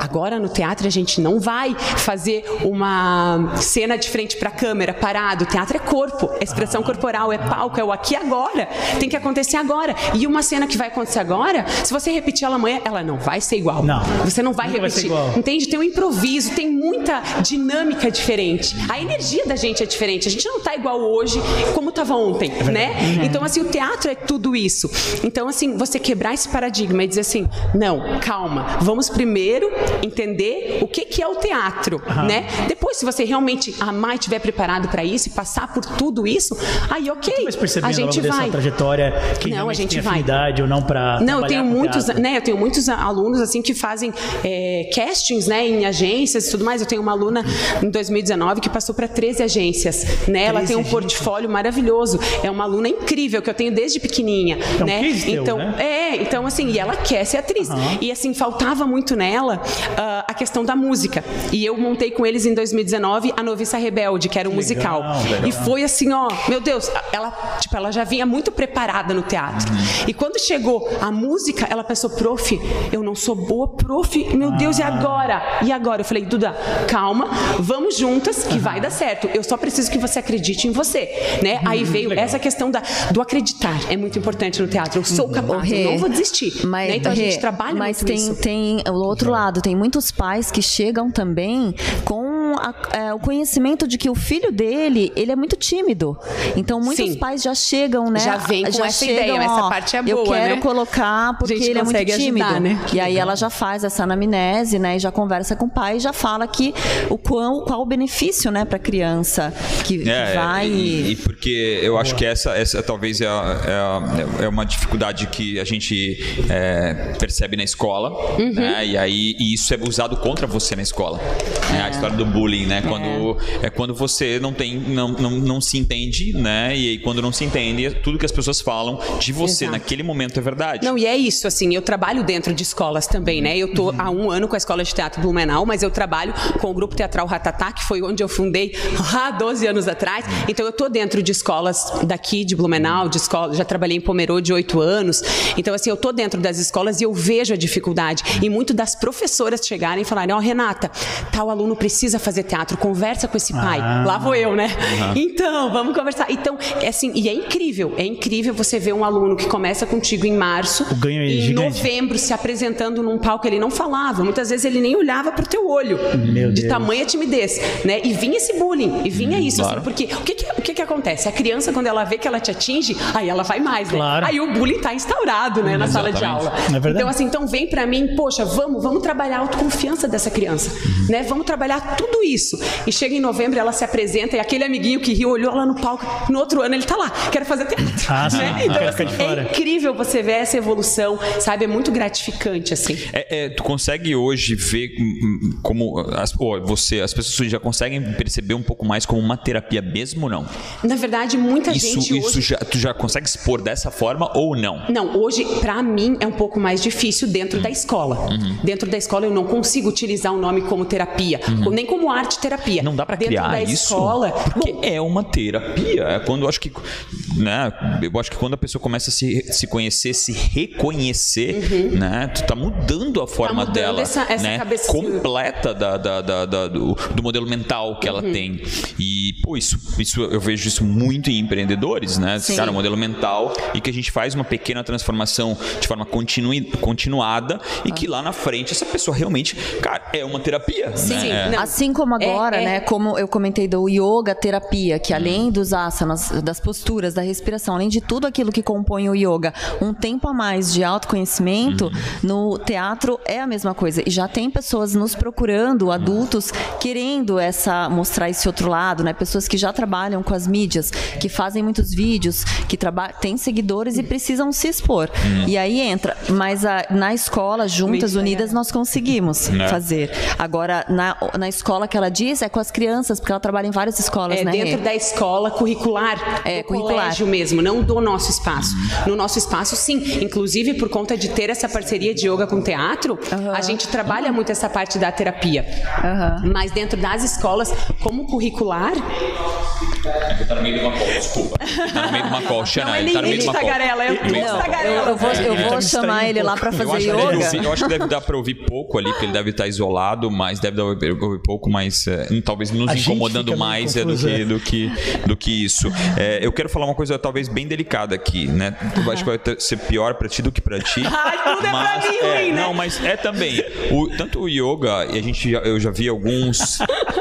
agora no teatro a gente não vai fazer uma cena de frente para a câmera, parado. O teatro é corpo, é expressão corporal, é palco, é o aqui agora. Tem que acontecer agora. E uma cena que vai acontecer agora, se você repetir ela amanhã, ela não vai ser igual. Não. Você não vai repetir. Vai Entende? Tem um improviso, tem muita dinâmica diferente. A energia da gente é diferente. A gente não está igual hoje como estava ontem, é né? Uhum. Então, assim, o teatro é tudo isso. Então, assim, você quebrar esse paradigma e dizer assim, não, calma, vamos primeiro entender o que, que é o teatro, uhum. né? Depois, se você realmente amar e estiver preparado para isso e passar por tudo isso, aí ok, a gente vai. trajetória que não, a gente vai. afinidade ou não para Não, eu tenho muitos, né? Eu tenho muitos alunos assim que fazem é, castings, né, em agências e tudo mais. Eu tenho uma aluna em 2019 que passou para 13 agências, né? Ela tem um portfólio maravilhoso. É uma aluna incrível que eu tenho desde pequenininha, é um né? Então, teu, né? é, então assim, e ela quer ser atriz. Uhum. E assim, faltava muito nela uh, a questão da música. E eu montei com eles em 2019 a Noviça Rebelde, que era um legal, musical. Legal. E foi assim, ó, meu Deus, ela, tipo, ela já vinha muito preparada no teatro. Uhum. E quando chegou a música, ela pensou, prof, eu não sou boa, prof, meu Deus, e ah. agora? E agora? Eu falei, Duda, calma, vamos juntas, que uhum. vai dar certo. Eu só preciso que você acredite em você, né? Aí veio legal. essa questão da, do acreditar, é muito importante no teatro. Eu sou capaz, eu não vou desistir existir. Mas, né? Então a gente trabalha mas tem, isso. tem o outro lado, tem muitos pais que chegam também com a, é, o conhecimento de que o filho dele, ele é muito tímido. Então, muitos Sim. pais já chegam, né? Já vem com já essa chegam, ideia, ó, essa parte é boa, Eu quero né? colocar porque ele é muito tímido. Ajudar, né? E aí ela já faz essa anamnese, né? E já conversa com o pai e já fala que o qual, qual o benefício, né, para criança que, é, que vai... E, e, porque eu acho que essa, essa talvez é, é, é uma dificuldade que a gente é, percebe na escola, uhum. né? E aí e isso é usado contra você na escola. Né? A história do bullying, né? Quando é, é quando você não tem, não, não, não se entende, né? E aí quando não se entende, tudo que as pessoas falam de você Exato. naquele momento é verdade. Não, e é isso, assim, eu trabalho dentro de escolas também, né? Eu tô uhum. há um ano com a Escola de Teatro Blumenau, mas eu trabalho com o Grupo Teatral Ratatá, que foi onde eu fundei (laughs) há 12 anos atrás. Então eu tô dentro de escolas daqui de Blumenau, de escola, já trabalhei em Pomerô de 8 anos. Então assim, eu tô dentro das escolas e eu vejo a dificuldade e muito das professoras chegarem e falarem: "Ó, oh, Renata, tal aluno precisa fazer teatro, conversa com esse pai. Ah. Lá vou eu, né? Uhum. Então, vamos conversar. Então, é assim, e é incrível, é incrível você ver um aluno que começa contigo em março o ganho é e em novembro se apresentando num palco, ele não falava, muitas vezes ele nem olhava pro teu olho. Meu de Deus. tamanha timidez, né? E vinha esse bullying, e vinha hum, isso, assim, claro. assim, porque o que que, o que que acontece? A criança quando ela vê que ela te atinge, aí ela vai mais, né? Claro. Aí o bullying tá instaurado, né, na sala de aula. É então assim, então vem para mim, poxa, vamos, vamos trabalhar a autoconfiança dessa criança, uhum. né? Vamos trabalhar tudo isso. E chega em novembro, ela se apresenta e aquele amiguinho que riu olhou lá no palco. No outro ano ele tá lá, quero fazer teatro. Ah, né? Então, ah, assim, é incrível você ver essa evolução, sabe? É muito gratificante, assim. É, é, tu consegue hoje ver hum, hum, como as, você, as pessoas já conseguem perceber um pouco mais como uma terapia mesmo ou não? Na verdade, muita isso, gente. Isso hoje... já, tu já consegue expor dessa forma ou não? Não, hoje, para mim, é um pouco mais difícil dentro da escola. Uhum. Dentro da escola, eu não consigo utilizar o nome como terapia, uhum. nem como arte terapia. Não dá para criar da isso? Escola, porque bom, é uma terapia. É quando eu acho que, né? Eu acho que quando a pessoa começa a se, se conhecer, se reconhecer, uhum. né? Tu tá mudando a tá forma tá dela, essa, essa né? Cabeça... Completa da, da, da, da do, do, modelo mental que ela uhum. tem. E pô, isso, isso eu vejo isso muito em empreendedores, né? Sim. Cara, modelo mental e que a gente faz uma pequena transformação de forma continu, continuada e que lá na frente essa pessoa realmente, cara, é uma terapia. Sim, né? Sim. Assim como agora, é, é... né? Como eu comentei do yoga terapia, que além dos asanas, das posturas, da respiração, além de tudo aquilo que compõe o yoga, um tempo a mais de autoconhecimento, uhum. no teatro é a mesma coisa. E já tem pessoas nos procurando, adultos, querendo essa mostrar esse outro lado, né? Pessoas que já trabalham com as mídias, que fazem muitos vídeos, que têm seguidores e precisam se expor. Uhum. E aí entra. Mas a, na escola, juntas, unidas, nós conseguimos é. fazer. Agora, na, na escola que ela diz, é com as crianças, porque ela trabalha em várias escolas, é, né? Dentro da escola curricular, é, do curricular. colégio mesmo, não do nosso espaço. No nosso espaço, sim. Inclusive, por conta de ter essa parceria de yoga com teatro, uhum. a gente trabalha muito essa parte da terapia. Uhum. Mas dentro das escolas, como curricular, tá no meio de uma call, desculpa. Tá no meio de uma call, Xana. Ele tá no meio de uma call. Tagarela, eu, não, vou, eu vou tá chamar ele lá pra fazer yoga. Eu acho que deve dar pra ouvir pouco ali, porque ele deve estar isolado, mas deve dar pra ouvir pouco, mas é, talvez nos incomodando mais é, do, que, do, que, do que isso. É, eu quero falar uma coisa talvez bem delicada aqui, né? Eu acho que vai ser pior pra ti do que pra ti. (laughs) Ai, tudo mas, é pra mim, é, ruim, né? Não, mas é também. O, tanto o yoga, e a gente, eu já vi alguns (laughs)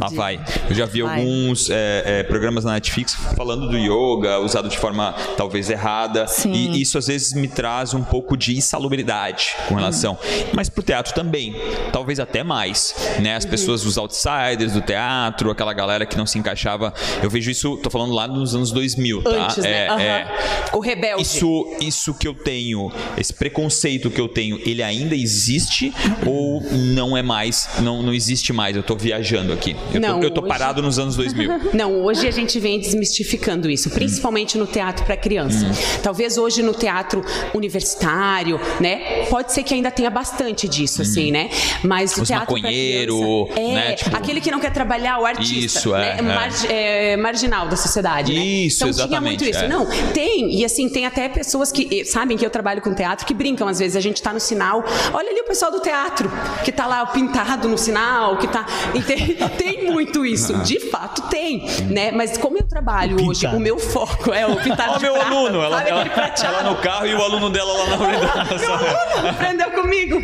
Lá vai. Eu já vi vai. alguns é, é, programas na Netflix falando do yoga, usado de forma talvez errada. Sim. E isso às vezes me traz um pouco de insalubridade com relação. Uhum. Mas pro teatro também. Talvez até mais. Né? As uhum. pessoas, os outsiders do teatro, aquela galera que não se encaixava. Eu vejo isso, tô falando lá nos anos 2000, tá? Antes, né? é, uhum. é. O rebelde. Isso, isso que eu tenho, esse preconceito que eu tenho, ele ainda existe ou não é mais, não, não existe mais? Eu tô viajando aqui. Eu, não, tô, eu tô hoje... parado nos anos 2000. (laughs) Não, hoje a gente vem desmistificando isso, principalmente hum. no teatro para criança. Hum. Talvez hoje no teatro universitário, né? Pode ser que ainda tenha bastante disso, hum. assim, né? Mas o Os teatro maconheiro, criança, é, né? Tipo... aquele que não quer trabalhar, o artista, isso, é, né? Mar, é. marginal da sociedade, né? Isso, então exatamente, tinha muito isso. É. Não, tem e assim tem até pessoas que sabem que eu trabalho com teatro que brincam às vezes. A gente tá no sinal, olha ali o pessoal do teatro que tá lá pintado no sinal, que tá tem, (laughs) tem muito isso. De fato tem, né? Mas como eu trabalho hoje, o meu foco é o pintar (laughs) de meu prata, aluno, ela, ela, ela, no carro e o aluno dela lá na frente. meu aluno aprendeu comigo.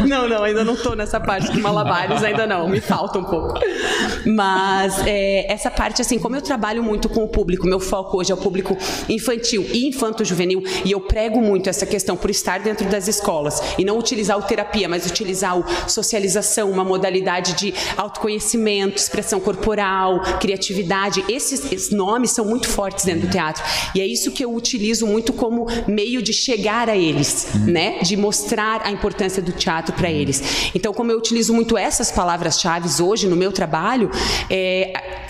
(laughs) Não, não, ainda não tô nessa parte de malabares, ainda não, me falta um pouco. Mas é, essa parte, assim, como eu trabalho muito com o público, meu foco hoje é o público infantil e infanto-juvenil, e eu prego muito essa questão por estar dentro das escolas e não utilizar o terapia, mas utilizar o socialização, uma modalidade de autoconhecimento, expressão corporal, criatividade. Esses, esses nomes são muito fortes dentro do teatro. E é isso que eu utilizo muito como meio de chegar a eles, né? De mostrar a importância do teatro para eles. Então, como eu utilizo muito essas palavras-chave hoje no meu trabalho, é,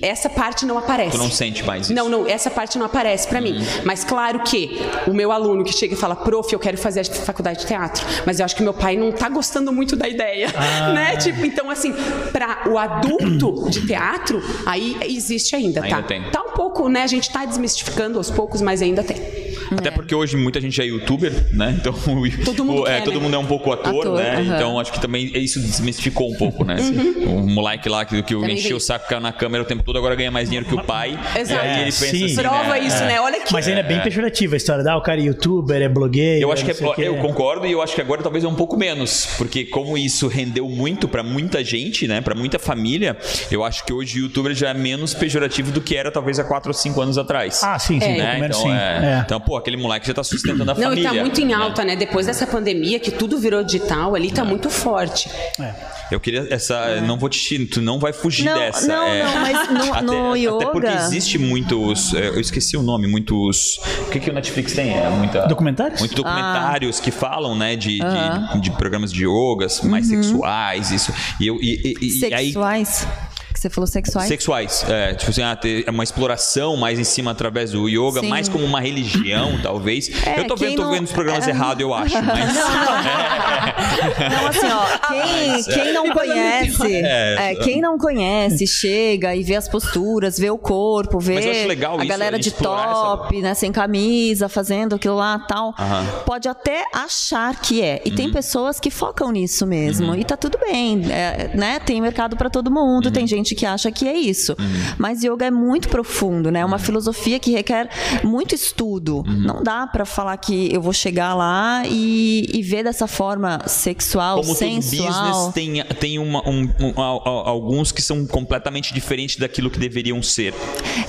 essa parte não aparece. Tu não sente mais isso? Não, não, essa parte não aparece para mim. Mas claro que o meu aluno que chega e fala, prof, eu quero fazer a faculdade de teatro, mas eu acho que meu pai não tá gostando muito da ideia, ah. (laughs) né? Tipo, então assim, para o adulto de teatro, aí existe ainda, ainda tá? Tem. Tá um pouco, né? A gente tá desmistificando aos poucos, mas ainda tem. Até é. porque hoje muita gente é youtuber, né? Então (laughs) todo mundo, o, é, quer, todo né? mundo é um pouco ator, ator né? Uhum. Então acho que também isso desmistificou um pouco, né? Uhum. O moleque lá que, que encheu o saco na câmera o tempo todo, agora ganha mais dinheiro que o pai. Exato. E aí ele pensa Sim. assim, Prova né? isso, né? Olha aqui. Mas ainda é bem pejorativa a história. Ah, o cara é youtuber, é blogueiro. Eu acho que, é, que eu concordo e eu acho que agora talvez é um pouco menos, porque como isso rendeu muito para muita gente, né? Para muita família, eu acho que hoje o youtuber já é menos pejorativo do que era talvez há 4 ou 5 anos atrás. Ah, sim, sim. Né? Então, sim. É, então, pô, aquele moleque já tá sustentando a Não, família. Não, e tá muito em alta, né? Depois dessa pandemia, que tudo virou digital, ali tá é. muito forte. É. Eu queria essa. É. Não vou te. Tu não vai fugir não, dessa. Não, é, não, mas no, (laughs) até, no yoga. Até porque existe muitos. É, eu esqueci o nome, muitos. O que, que o Netflix tem? É muita. Documentários? Muitos documentários ah. que falam, né, de, uh -huh. de, de, programas de yogas mais uh uhum. sexuais, isso. E, eu, e, e, sexuais? E aí, você falou sexuais? Sexuais. É, tipo assim, ah, uma exploração mais em cima através do yoga, Sim. mais como uma religião, (laughs) talvez. É, eu tô vendo, não... tô vendo os programas é... errados, eu acho. (laughs) Mas... Não, não. (laughs) É. não, assim, ó, quem, quem não conhece, é, quem não conhece, chega e vê as posturas, vê o corpo, vê a isso, galera de top, essa... né, sem camisa, fazendo aquilo lá tal. Pode até achar que é. E tem uhum. pessoas que focam nisso mesmo. Uh uhum. E tá tudo bem. É, né? Tem mercado para todo mundo, tem gente gente que acha que é isso. Uhum. Mas yoga é muito profundo, né? É uma filosofia que requer muito estudo. Uhum. Não dá para falar que eu vou chegar lá e, e ver dessa forma sexual, Como sensual. Como tem, tem uma, um, um, alguns que são completamente diferentes daquilo que deveriam ser.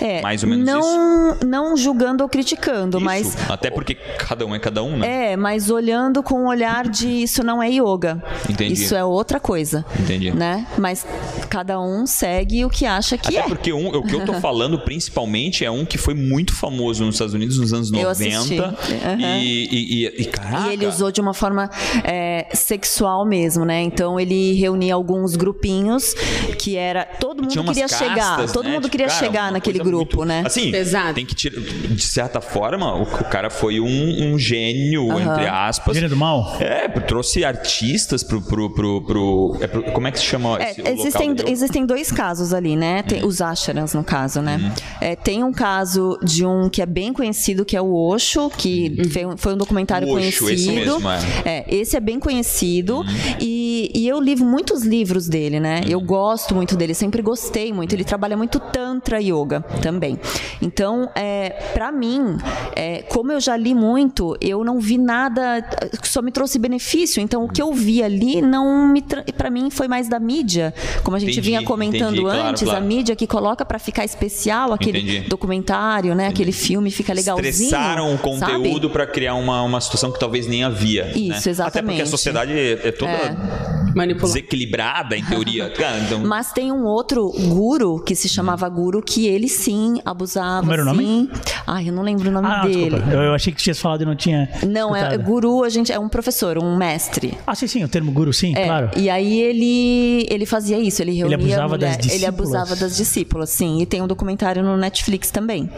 É, mais ou menos não, isso. Não julgando ou criticando, isso. mas... Até porque cada um é cada um, né? É, mas olhando com o olhar de isso não é yoga. Entendi. Isso é outra coisa. Entendi. Né? Mas cada um segue o que acha que Até é. Até porque um, o que eu tô (laughs) falando principalmente é um que foi muito famoso nos Estados Unidos nos anos 90. Uhum. E, e, e, e, caraca. E ele usou de uma forma é, sexual mesmo, né? Então ele reunia alguns grupinhos que era. Todo mundo queria castas, chegar. Todo né? mundo queria tipo, cara, chegar naquele grupo, muito, né? Assim, Exato. tem que tirar. De certa forma, o, o cara foi um, um gênio, uhum. entre aspas. Gênio do mal? É, trouxe artistas pro. pro, pro, pro, é pro como é que se chama? É, existem, existem dois casos ali, né? Tem, uhum. Os ashrams, no caso, né? Uhum. É, tem um caso de um que é bem conhecido, que é o Osho, que uhum. foi um documentário Osho, conhecido. Esse mesmo, é. é. esse é bem conhecido. Uhum. E, e, eu li muitos livros dele, né? Eu uhum. gosto muito dele, sempre gostei muito. Ele trabalha muito Tantra Yoga também. Então, é, para mim, é, como eu já li muito, eu não vi nada que só me trouxe benefício. Então, o que eu vi ali não me para mim foi mais da mídia, como a gente entendi, vinha comentando entendi, antes, claro, claro. a mídia que coloca para ficar especial aquele entendi. documentário, né? Aquele filme fica legalzinho. Estressaram o conteúdo para criar uma, uma situação que talvez nem havia. Isso, né? exatamente. Até porque a sociedade é toda é. Desequilibrada, em teoria. (laughs) então... Mas tem um outro guru que se chamava Guru que ele sim abusava. Como era o nome? Sim. Ai, eu não lembro o nome ah, dele. Eu, eu, achei que tinha falado e não tinha. Não, é, é guru, a gente é um professor, um mestre. Ah, sim, sim, o termo guru, sim, é, claro. E aí ele ele fazia isso, ele reunia ele abusava mulher, das discípulas. ele abusava das discípulas, sim, e tem um documentário no Netflix também.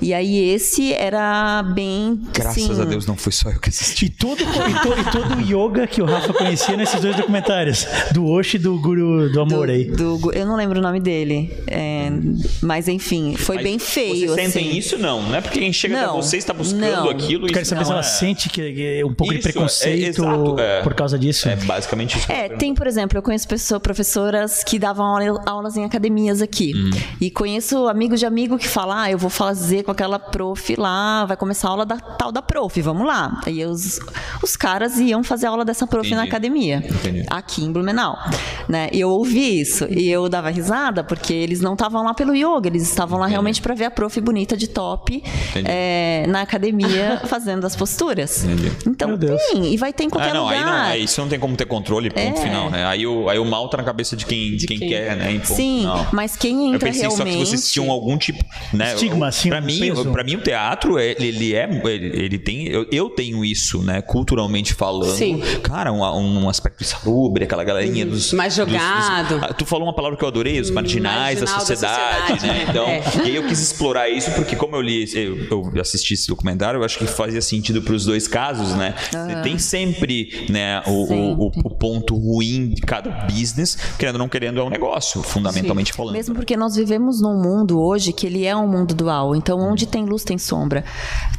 E aí esse era bem Graças assim, a Deus não foi só eu que assisti. E todo, e, to, e todo o yoga que o Rafa conhecia nesses dois documentários, do Osho e do Guru do Amor do. Do, eu não lembro o nome dele, é, mas enfim, foi Mas bem feio. Vocês assim. sentem isso não, não é porque quem chega não, você está buscando não. aquilo. Eu quero saber se ela é... sente que é um pouco isso, de preconceito é, por causa disso. É basicamente isso. É, tem, por exemplo, eu conheço pessoas, professoras que davam aulas em academias aqui. Hum. E conheço amigos de amigo que falam, ah, eu vou fazer com aquela prof lá, vai começar a aula da tal da prof, vamos lá. Aí os, os caras iam fazer a aula dessa prof Entendi. na academia, Entendi. Aqui em Blumenau. Né? E eu ouvi isso e eu dava risada porque eles não estavam lá pelo yoga, eles estavam lá Entendi. realmente para ver a prof bonita de top é, na academia (laughs) fazendo as posturas. Então tem, e vai ter em qualquer ah, não, lugar. Aí não, é, isso não tem como ter controle, ponto é. final. Né? Aí, o, aí o mal tá na cabeça de quem, de quem, quem, quer, né? Sim, não. mas quem entra eu pensei realmente... só que vocês tinham algum tipo, né? Estigma, assim, para mim, para mim o teatro ele, ele é, ele, ele tem, eu, eu, tenho isso, né? Culturalmente falando, Sim. cara, um, um aspecto aquela galerinha hum, dos mais jogado. Dos, dos, tu falou uma palavra que eu adorei, os marginais da sociedade, da sociedade, né? Então, é. e aí eu quis explorar isso porque como eu li, eu, eu assisti esse documentário, eu acho que fazia sentido para os dois casos, né? Ah. Tem sempre, né, o, o, o, ponto ruim de cada business, querendo ou não querendo é um negócio, fundamentalmente Sim. falando. Mesmo porque nós vivemos num mundo hoje que ele é um mundo dual. Então, onde tem luz tem sombra.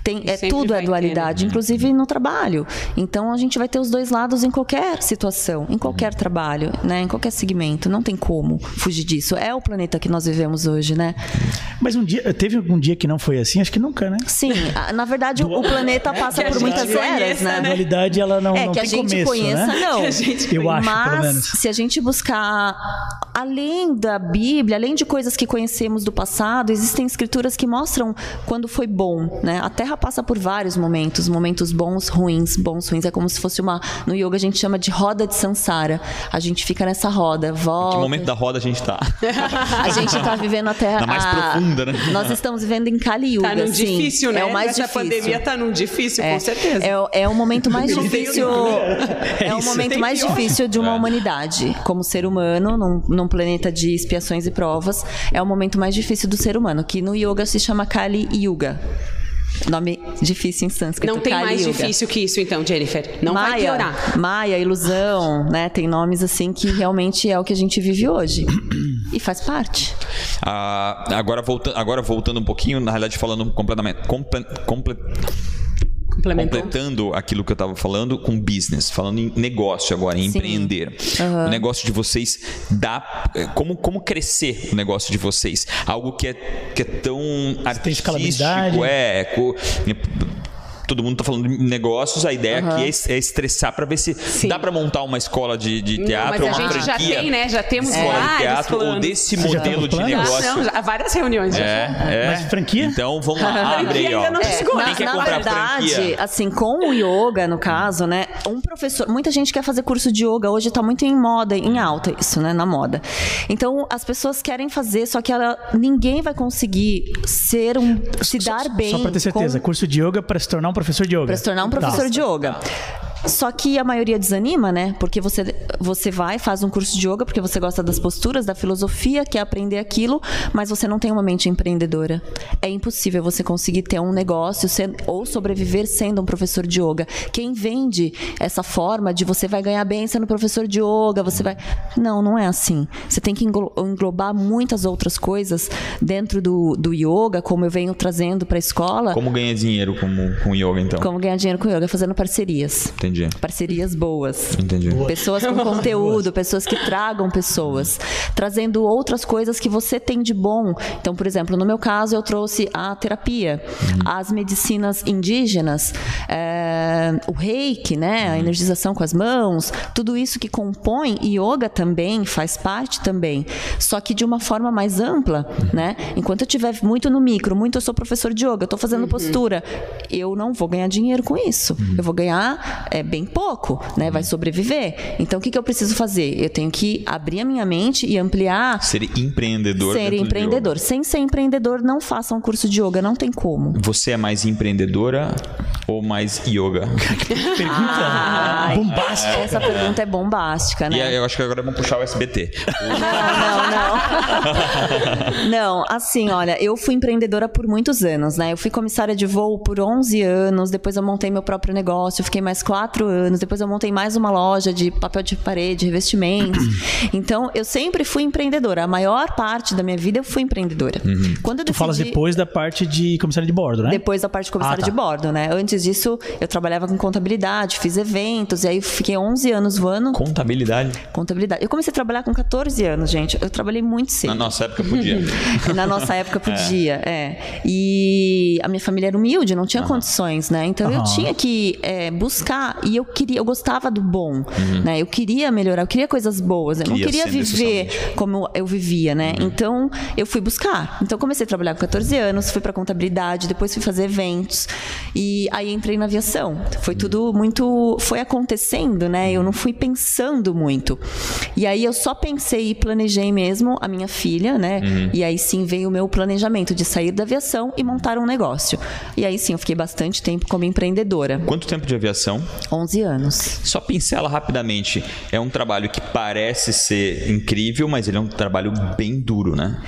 Tem, é tudo é dualidade, ter, né? inclusive no trabalho. Então, a gente vai ter os dois lados em qualquer situação, em qualquer trabalho, né? Em qualquer segmento, não tem como fugir disso. É o planeta que nós vivemos hoje, né? Mas um dia, teve algum dia que não foi assim? Acho que nunca, né? Sim, na verdade o planeta passa por muitas eras, né? Na realidade ela não, é, não que a gente começo, conheça, né? não. Eu acho, Mas pelo menos. se a gente buscar além da Bíblia, além de coisas que conhecemos do passado, existem escrituras que mostram quando foi bom, né? A Terra passa por vários momentos, momentos bons, ruins, bons, ruins. É como se fosse uma no yoga a gente chama de roda de samsara. A gente fica nessa roda, volta. Que momento da roda a gente tá? (laughs) A gente tá vivendo a Terra Na mais a- profunda, né? Nós estamos vivendo em Kali Yuga, Tá num sim. difícil, né? É o mais Essa difícil. pandemia tá num difícil, com certeza. É, é o momento (laughs) mais difícil. É, o isso. momento Tem mais pior. difícil de uma É. humanidade. Como ser humano, num, num planeta de expiações e provas, é o momento mais difícil do ser humano, que no yoga se chama Kali Yuga. Nome difícil em sânscrito. Não tem Kali mais Yuga. difícil que isso, então, Jennifer. Não vai Maia, piorar. Maia, ilusão, né? Tem nomes assim que realmente é o que a gente vive hoje. E faz parte. Ah, agora, volta, agora voltando um pouquinho, na realidade falando completamente. comple- comple-. Completando aquilo que eu estava falando com business, falando em negócio agora, em Sim. empreender. O negócio de vocês dá. Como, como crescer o negócio de vocês? Algo que é, que é tão tem escalabilidade? artístico, é. Todo mundo tá falando de negócios, a ideia aqui é é estressar para ver se Sim. dá para montar uma escola de, de Não, teatro, mas a uma gente já franquia, tem, né? Já temos escola de vários teatro ou planos. desse Vocês já modelo de negócio. Não, já, várias reuniões. já. É, é. Mas franquia? Então vamos lá, (laughs) abre Franquia aí, ó. ainda não chegou. na, quer na comprar verdade, franquia? assim, com o yoga, no caso, né? Um professor. Muita gente quer fazer curso de yoga. Hoje tá muito em moda, em alta isso, né? Na moda. Então, as pessoas querem fazer, só que ela, ninguém vai conseguir ser um. se dar bem. Só pra ter certeza, com- curso de yoga para se tornar um professor de yoga. Pra se tornar um professor Tá. de yoga. Só que a maioria desanima, né? Porque você, você vai, faz um curso de yoga porque você gosta das posturas, da filosofia, quer aprender aquilo, mas você não tem uma mente empreendedora. É impossível você conseguir ter um negócio ser- ou sobreviver sendo um professor de yoga. Quem vende essa forma de você vai ganhar bem sendo professor de yoga, você vai. Não, não é assim. Você tem que englo- englobar muitas outras coisas dentro do, do yoga, como eu venho trazendo para a escola. Como ganha dinheiro como, com yoga, então? Como ganhar dinheiro com yoga? Fazendo parcerias. Entendi. Parcerias boas. Entendi. Pessoas com (laughs) conteúdo, pessoas que tragam pessoas, trazendo outras coisas que você tem de bom. Então, por exemplo, no meu caso, eu trouxe a terapia, as medicinas indígenas, é, o reiki, né, a energização com as mãos, tudo isso que compõe yoga também faz parte também, só que de uma forma mais ampla, né? Enquanto eu tiver muito no micro, muito eu sou professor de yoga, eu estou fazendo postura, eu não vou ganhar dinheiro com isso. Eu vou ganhar é, bem pouco, né? Vai sobreviver. Então, o que, que eu preciso fazer? Eu tenho que abrir a minha mente e ampliar. Ser empreendedor. Ser empreendedor. yoga. Sem ser empreendedor, não faça um curso de yoga, não tem como. Você é mais empreendedora ou mais yoga? (laughs) Pergunta Ai, bombástica. Essa pergunta é bombástica, E né? aí, eu acho que agora vamos puxar o SBT. Não, não, não. (laughs) não, assim, olha, eu fui empreendedora por muitos anos, né? Eu fui comissária de voo por 11 anos, depois eu montei meu próprio negócio, fiquei mais 4 anos, depois eu montei mais uma loja de papel de parede, revestimentos. (clears throat) Então, eu sempre fui empreendedora. A maior parte da minha vida eu fui empreendedora. Quando eu Tu falas decidi- depois da parte de comissário de bordo, né? depois da parte de comissário Ah, tá. de bordo, né? Antes disso, eu trabalhava com contabilidade, fiz eventos, e aí fiquei 11 anos voando Contabilidade. contabilidade. Eu comecei a trabalhar com 14 anos, gente. Eu trabalhei muito cedo. Na nossa época podia. (laughs) Na nossa época podia, é. E a minha família era humilde, não tinha condições, né? Então eu Aham. tinha que é, buscar e eu queria, eu gostava do bom, né? Eu queria melhorar, eu queria coisas boas. Eu não Queria queria ser viver como eu vivia, né? Então eu fui buscar. Então comecei a trabalhar com 14 anos, fui para contabilidade, depois fui fazer eventos e aí entrei na aviação. Foi tudo muito, foi acontecendo, né? Eu não fui pensando muito. E aí eu só pensei e planejei mesmo a minha filha, né? E aí sim veio o meu planejamento de sair da aviação e montar um negócio. E aí sim eu fiquei bastante tempo como empreendedora, Quanto tempo de aviação? 11 anos. Só pincela rapidamente. É um trabalho que parece ser incrível, mas ele é um trabalho bem duro, né?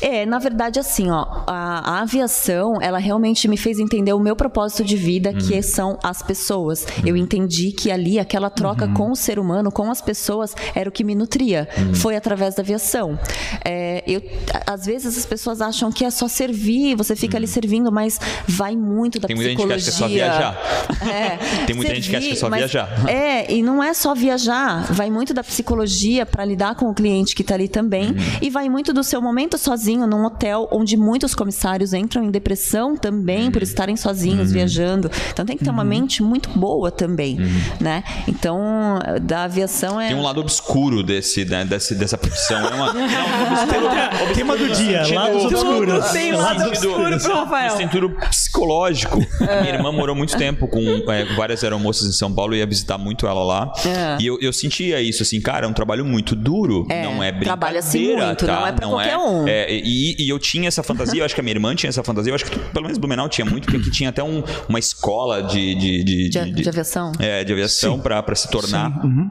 É, na verdade, assim, ó, a, a, aviação, ela realmente me fez entender o meu propósito de vida, uhum. que são as pessoas. Uhum. Eu entendi que ali, aquela troca uhum. com o ser humano, com as pessoas, era o que me nutria. Uhum. Foi através da aviação. É, eu, às vezes as pessoas acham que é só servir, você fica ali uhum. servindo, mas vai muito da Tem psicologia. Muita gente que acha que é só viajar. É, (laughs) Tem muita servir, gente que é só viajar. (laughs) É, e não é só viajar, vai muito da psicologia para lidar com o cliente que está ali também, uhum. e vai muito do seu momento sozinho num hotel onde muitos comissários entram em depressão também por estarem sozinhos uhum. viajando. Então tem que ter uma mente muito boa também, né? Então, da aviação é Tem um lado obscuro desse, né, desse dessa profissão. É uma, é (laughs) um tema do dia, lados obscuros. Tem lado obscuro pro Rafael. No sentido psicológico. (laughs) É. Minha irmã morou muito tempo com é, várias aeromoças em São Paulo, ia visitar muito ela lá. É. E eu, eu sentia isso, assim, cara, é um trabalho muito duro, é, não é brincadeira, Trabalha-se muito, tá? não é pra não qualquer é, um. É, e, e, eu tinha essa fantasia, eu acho que a minha irmã tinha essa fantasia, eu acho que pelo menos Blumenau tinha muito, porque aqui tinha até um, uma escola de... De, de, de, de, de aviação. É, de aviação pra, pra se tornar. Uhum.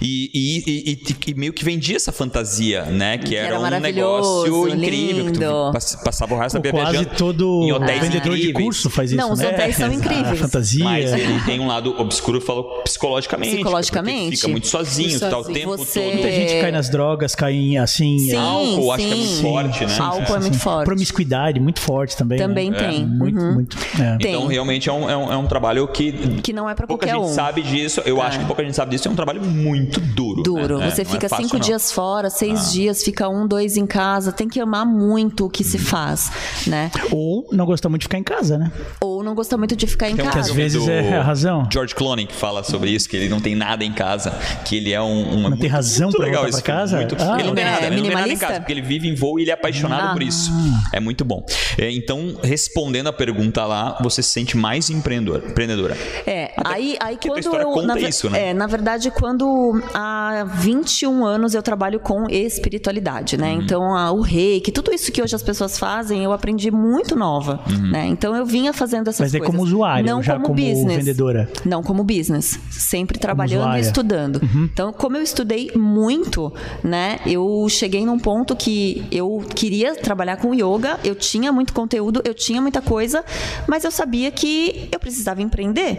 E, e, e, e, meio que vendia essa fantasia, né? Que, que era, era, um negócio incrível. Lindo. Que tu passava o resto da viajando todo em hotéis vendedor incríveis. de curso faz isso, Não, os né? hotéis são (laughs) incríveis. fantasia. Mas ele tem um lado obscuro, falou psicologicamente. Psicologicamente. Fica muito sozinho, tá o tempo Você... todo. Muita gente cai nas drogas, cai em, assim... Sim, álcool, sim. acho que é muito forte, né? álcool é muito forte. Promiscuidade, muito forte também. Também né? tem. É, muito, uhum. muito. É. Tem. Então, realmente é um, é um, é um trabalho que... Que não é pra pouca qualquer gente um. sabe disso. Eu É. acho que pouca gente sabe disso. É um trabalho muito duro. Duro. né? Você É, fica é fácil, cinco não. dias fora, seis dias, fica um, dois em casa. Tem que amar muito o que se faz, né? Ou não gostar muito de ficar em casa, né? Ou não gosta muito de ficar em casa. às filme vezes é a razão. George Clooney que fala sobre isso, que ele não tem nada em casa, que ele é um... um Não tem razão pra legal filme, casa? Muito, Ah, ele não tem é nada, ele não tem nada em minimalista? casa, porque ele vive em voo e ele é apaixonado Ah. por isso. É muito bom. É, então, respondendo a pergunta lá, você se sente mais empreendedora. empreendedora. É, aí, aí que a tua quando eu. conta na, isso, né? É, na verdade, quando há 21 anos eu trabalho com espiritualidade, né? Uhum. Então, a, o reiki, tudo isso que hoje as pessoas fazem, eu aprendi muito nova, Uhum. né? Então, eu vinha fazendo essas Mas é coisas. como usuária, não já como, como business. vendedora. Não como business. Sempre trabalhando e estudando. Então, como eu estudei muito, né? Eu cheguei num ponto que eu queria trabalhar com yoga, eu tinha muito conteúdo, eu tinha muita coisa, mas eu sabia que eu precisava empreender,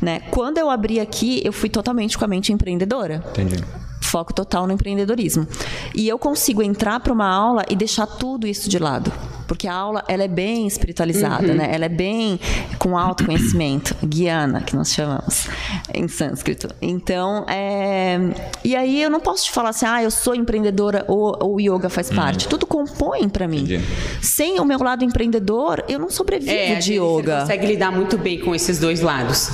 né? Quando eu abri aqui, eu fui totalmente com a mente empreendedora Entendi. Foco total no empreendedorismo. E eu consigo entrar para uma aula e deixar tudo isso de lado. Porque a aula ela é bem espiritualizada, né? Ela é bem com autoconhecimento, (clears throat) guiana, que nós chamamos em sânscrito. Então, é... e aí eu não posso te falar assim, ah, eu sou empreendedora ou o yoga faz parte. Tudo compõe para mim. Entendi. Sem o meu lado empreendedor, eu não sobrevivo É, de Você yoga. consegue lidar muito bem com esses dois lados.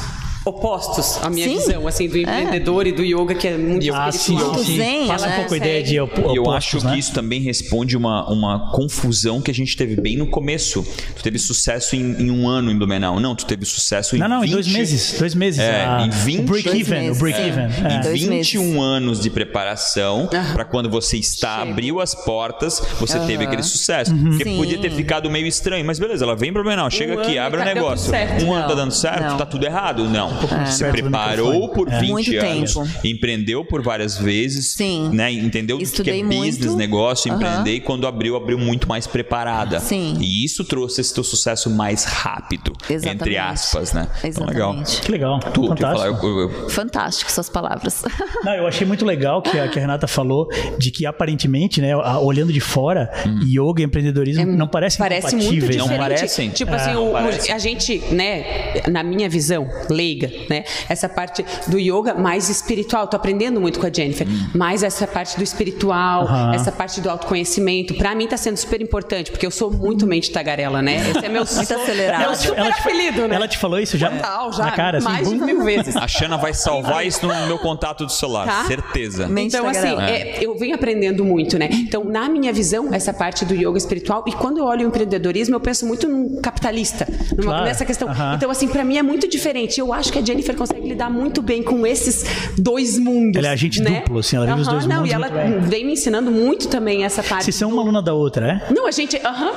Opostos, a minha Sim. visão, assim, do empreendedor e do yoga, que é muito Ah, sim, espiritual. sim, sim. zen, Passa um né? pouco a ideia de op- E eu opostos, acho né? que isso também responde uma, uma confusão que a gente teve bem no começo. Tu teve sucesso em, em um ano em Blumenau. Não, tu teve sucesso em Não, não, 20, em dois meses. Dois meses. É, Ah, em 20 o break-even. Break-even. meses. é. Em Dois 21 anos de preparação, para quando você está, abriu as portas, você teve aquele sucesso. Porque Sim. podia ter ficado meio estranho. Mas beleza, ela vem para Blumenau, chega Um aqui, abre o tá- deu negócio. certo. Um ano tá dando certo, não. tá tudo errado. Não. (laughs) Se preparou por É. 20 Muito anos, tempo. empreendeu por várias vezes, Sim. né? Entendeu Estudei que é business, muito. negócio, empreender e quando abriu, abriu muito mais preparada. Sim. E isso trouxe esse teu sucesso mais rápido, entre Exatamente. aspas, né? Então, legal. Exatamente. Que legal. Tu, Fantástico. falar, eu- eu- Fantástico suas palavras. (laughs) Não, eu achei muito legal que a, que a Renata falou de que aparentemente, né, a- olhando de fora, yoga e empreendedorismo não parecem Parece muito compatíveis, diferente. né? Não parecem? Tipo É, assim, o- o- parece. a gente, né, na minha visão leiga, né, essa parte do yoga mais espiritual. Tô aprendendo muito com a Jennifer, mais essa parte do espiritual, Aham. essa parte do autoconhecimento. Pra mim tá sendo super importante, porque eu sou muito mente tagarela, né? Esse é meu (laughs) Muito acelerado. Meu super te, apelido, né? ela te falou isso já? Total, já Na cara, assim, mais de mil vezes. A Xana vai salvar isso no meu contato do celular, Tá. certeza. Mente Então, assim, tagarela. é, eu venho aprendendo muito, né? Então, na minha visão, essa parte do yoga espiritual, e quando eu olho o empreendedorismo, eu penso muito num capitalista, numa, Claro. nessa questão. Aham. Então, assim, pra mim é muito diferente. Eu acho que a Jennifer consegue lidar muito bem com esses dois mundos. Ela é agente né? duplo, assim, ela vive os dois não, mundos. E ela vem me ensinando muito também essa parte. Vocês são uma aluna da outra, é? Não, a gente. Aham.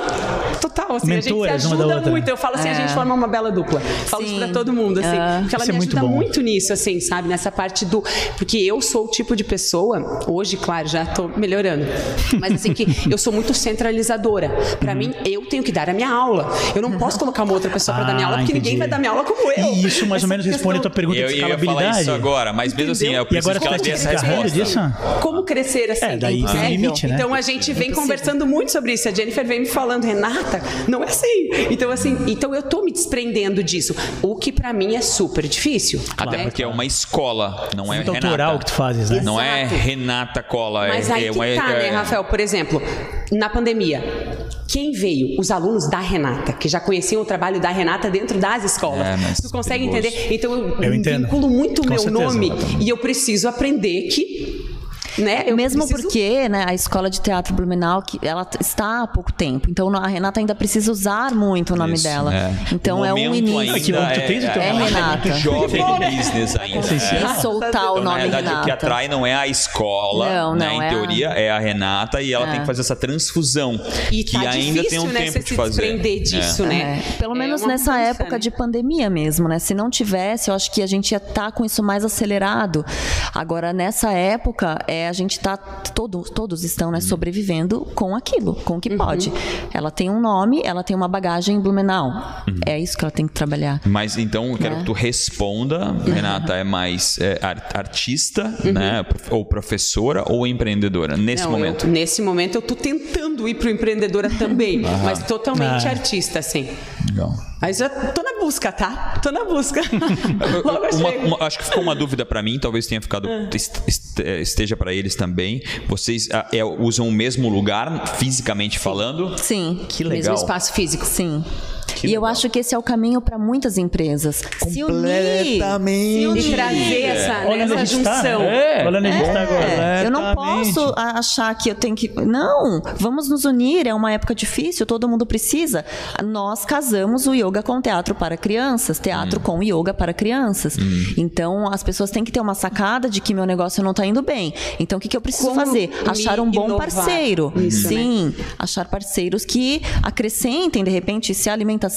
total, assim, Mentoras, a gente se ajuda muito. Eu falo assim, é. a gente forma uma bela dupla. Falo Sim. isso pra todo mundo, assim. Uh, porque ela me é ajuda muito, muito, nisso, assim, sabe? Nessa parte do. Porque eu sou o tipo de pessoa, hoje, claro, já tô melhorando. Mas assim, que eu sou muito centralizadora. Pra uhum. mim, eu tenho que dar a minha aula. Eu não posso colocar uma outra pessoa ah, pra dar minha aula, porque entendi. ninguém vai dar minha aula como eu. Isso mais ou menos responde a tua pergunta eu, de escalabilidade. Eu ia falar isso agora, mas mesmo assim, eu E agora que ela tem essa resposta. disso? Como crescer assim? É, daí tem limite, né? Então a gente vem conversando muito sobre isso. A Jennifer vem me falando, Renata, não é assim. Então, assim, então eu tô me desprendendo disso. O que para mim é super difícil. Até né? porque é uma escola, não é Renata. doutoral que tu fazes, né? Não é Renata Cola. Mas é, aí é que uma, tá, né, é... Rafael? Por exemplo, na pandemia, quem veio? Os alunos da Renata, que já conheciam o trabalho da Renata dentro das escolas. É, tu consegue perigoso. entender? Então eu, eu vinculo muito o meu certeza, nome exatamente. e eu preciso aprender que né? Eu Mesmo preciso... porque né, a escola de teatro Blumenau que ela há pouco tempo, então a Renata ainda precisa usar muito o nome Isso, dela. É. Então é um início. É, que é, é, é Renata. É jovem no business ainda. É. soltar o nome então, na verdade, Renata. o que atrai não é a escola, não, né? não, em é teoria a... é a Renata e ela tem que fazer essa transfusão e que tá ainda difícil, tem um né, tempo de fazer. desprender disso, né? Pelo menos nessa época né? de pandemia mesmo, né? Se não tivesse, eu acho que a gente ia estar tá com isso mais acelerado. Agora nessa época, é a gente está todos, todos estão né, uhum. sobrevivendo com aquilo, com o que uhum. pode. Ela tem um nome, ela tem uma bagagem em Blumenau. Uhum. É isso que ela tem que trabalhar. Mas então eu quero é. que tu responda, Renata, é mais é, artista, uhum. né? Ou professora ou empreendedora, nesse Não, momento? Eu, nesse momento eu tô tentando ir pro empreendedora também, mas totalmente ah. artista, assim. Legal. Mas eu tô na busca, tá? Tô na busca. (laughs) uma, uma, acho que ficou uma dúvida para mim, talvez tenha ficado ah. é, esteja para eles também. Vocês é, usam o mesmo lugar fisicamente falando? Sim. Que legal. Mesmo espaço físico. Sim. Que e legal. eu acho que esse é o caminho para muitas empresas. Completamente. Se unir, se trazer essa, é. né, essa junção. É. Olha onde a gente está agora. Eu não posso achar que eu tenho que. Não, vamos nos unir. É uma época difícil, todo mundo precisa. Nós casamos o yoga com teatro para crianças, teatro hum. com yoga para crianças. Hum. Então as pessoas têm que ter uma sacada de que meu negócio não está indo bem. Então o que, que eu preciso Como fazer? Achar um bom inovar. parceiro. Isso, Sim, né? achar parceiros que acrescentem, de repente, se alimentar alimentação,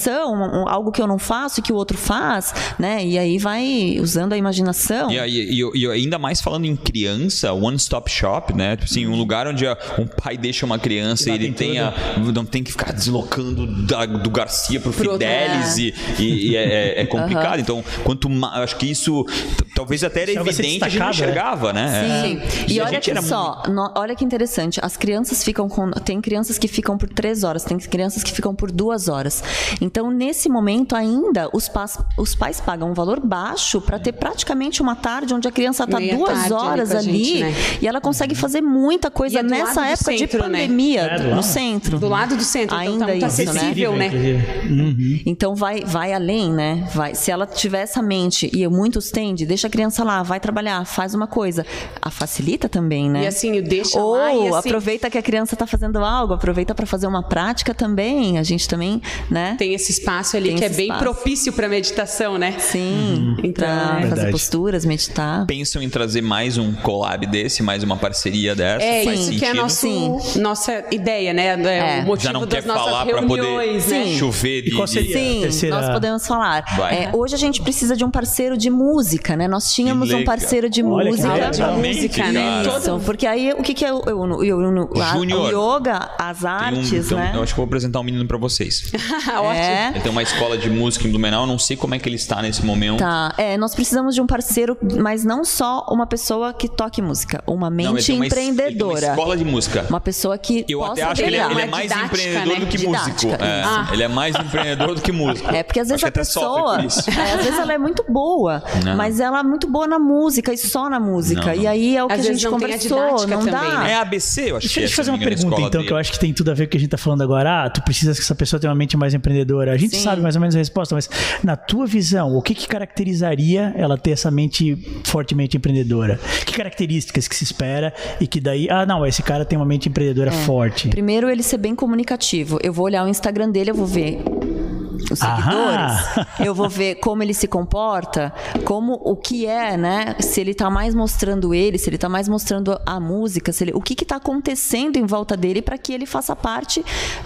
algo que eu não faço e que o outro faz, né? E aí vai usando a imaginação. E, e, e, ainda mais falando em criança, one stop shop, né? Tipo assim, um lugar onde um pai deixa uma criança e ele tenha, não tem que ficar deslocando da, do Garcia pro, pro Fidelis é. e, e é, é, (laughs) complicado. Uhum. Então, quanto mais, acho que isso talvez até era evidente, a gente não enxergava, né? Sim. É. E, e olha que só, muito... no, olha que interessante, as crianças ficam com, tem crianças que ficam por três horas, tem crianças que ficam por duas horas. Então, nesse momento ainda, os, pais, os pais pagam um valor baixo para ter praticamente uma tarde onde a criança está duas horas ali, ali gente, né? e ela consegue fazer muita coisa é nessa época centro, de né? pandemia né? é, no centro. Do lado do centro, ainda então, tá muito isso, acessível, né? né? Uhum. Então vai, vai além, né? Vai. Se ela tiver essa mente e muitos tende, deixa a criança lá, vai trabalhar, faz uma coisa, a facilita também, né? E assim, deixa Ou lá e assim... aproveita que a criança está fazendo algo, aproveita para fazer uma prática também. A gente também, né? Tem esse espaço ali Tem que é bem espaço. propício para meditação, né? Sim. Uhum. Então, é. fazer posturas, meditar. Pensam em trazer mais um collab desse, mais uma parceria dessa? É, Faz isso sentido? que é nosso, nossa ideia, né? É. O motivo Já não das quer falar para poder né? chover de, e qual seria Sim, terceira... nós podemos falar. É, hoje a gente precisa de um parceiro de música, né? Nós tínhamos um parceiro de Olha, música. De música, né? Isso, porque aí o que, que é o, o, o, o yoga, as artes, um, né? Eu acho que vou apresentar um menino para vocês. (laughs) Ótimo. É. Ele tem uma escola de música em Blumenau, não sei como é que ele está nesse momento. Tá, é, nós precisamos de um parceiro, mas não só uma pessoa que toque música, uma mente não, empreendedora. Uma, escola de música. Uma pessoa que Eu até acho que ele, é, ele é mais didática, empreendedor né? do que didática, músico. É, ah. Ele é mais empreendedor do que músico. É, porque às vezes acho a pessoa, é, às vezes ela é muito boa, não. mas ela é muito boa na música e só na música. Não, e aí é o que às a gente conversou, a não dá. Também, né? É ABC, eu acho Deixa eu te fazer uma pergunta então, que eu acho que tem tudo a ver com o que a gente tá falando agora. Ah, tu precisas que essa pessoa tenha uma mente mais empreendedora. A gente Sim. sabe mais ou menos a resposta, mas na tua visão, o que, que caracterizaria ela ter essa mente fortemente empreendedora? Que características que se espera e que daí, ah, não, esse cara tem uma mente empreendedora é. forte? Primeiro, ele ser bem comunicativo. Eu vou olhar o Instagram dele, eu vou ver os seguidores, eu vou ver como ele se comporta, como o que é, né? Se ele tá mais mostrando ele, se ele tá mais mostrando a música, se ele, o que que tá acontecendo em volta dele para que ele faça parte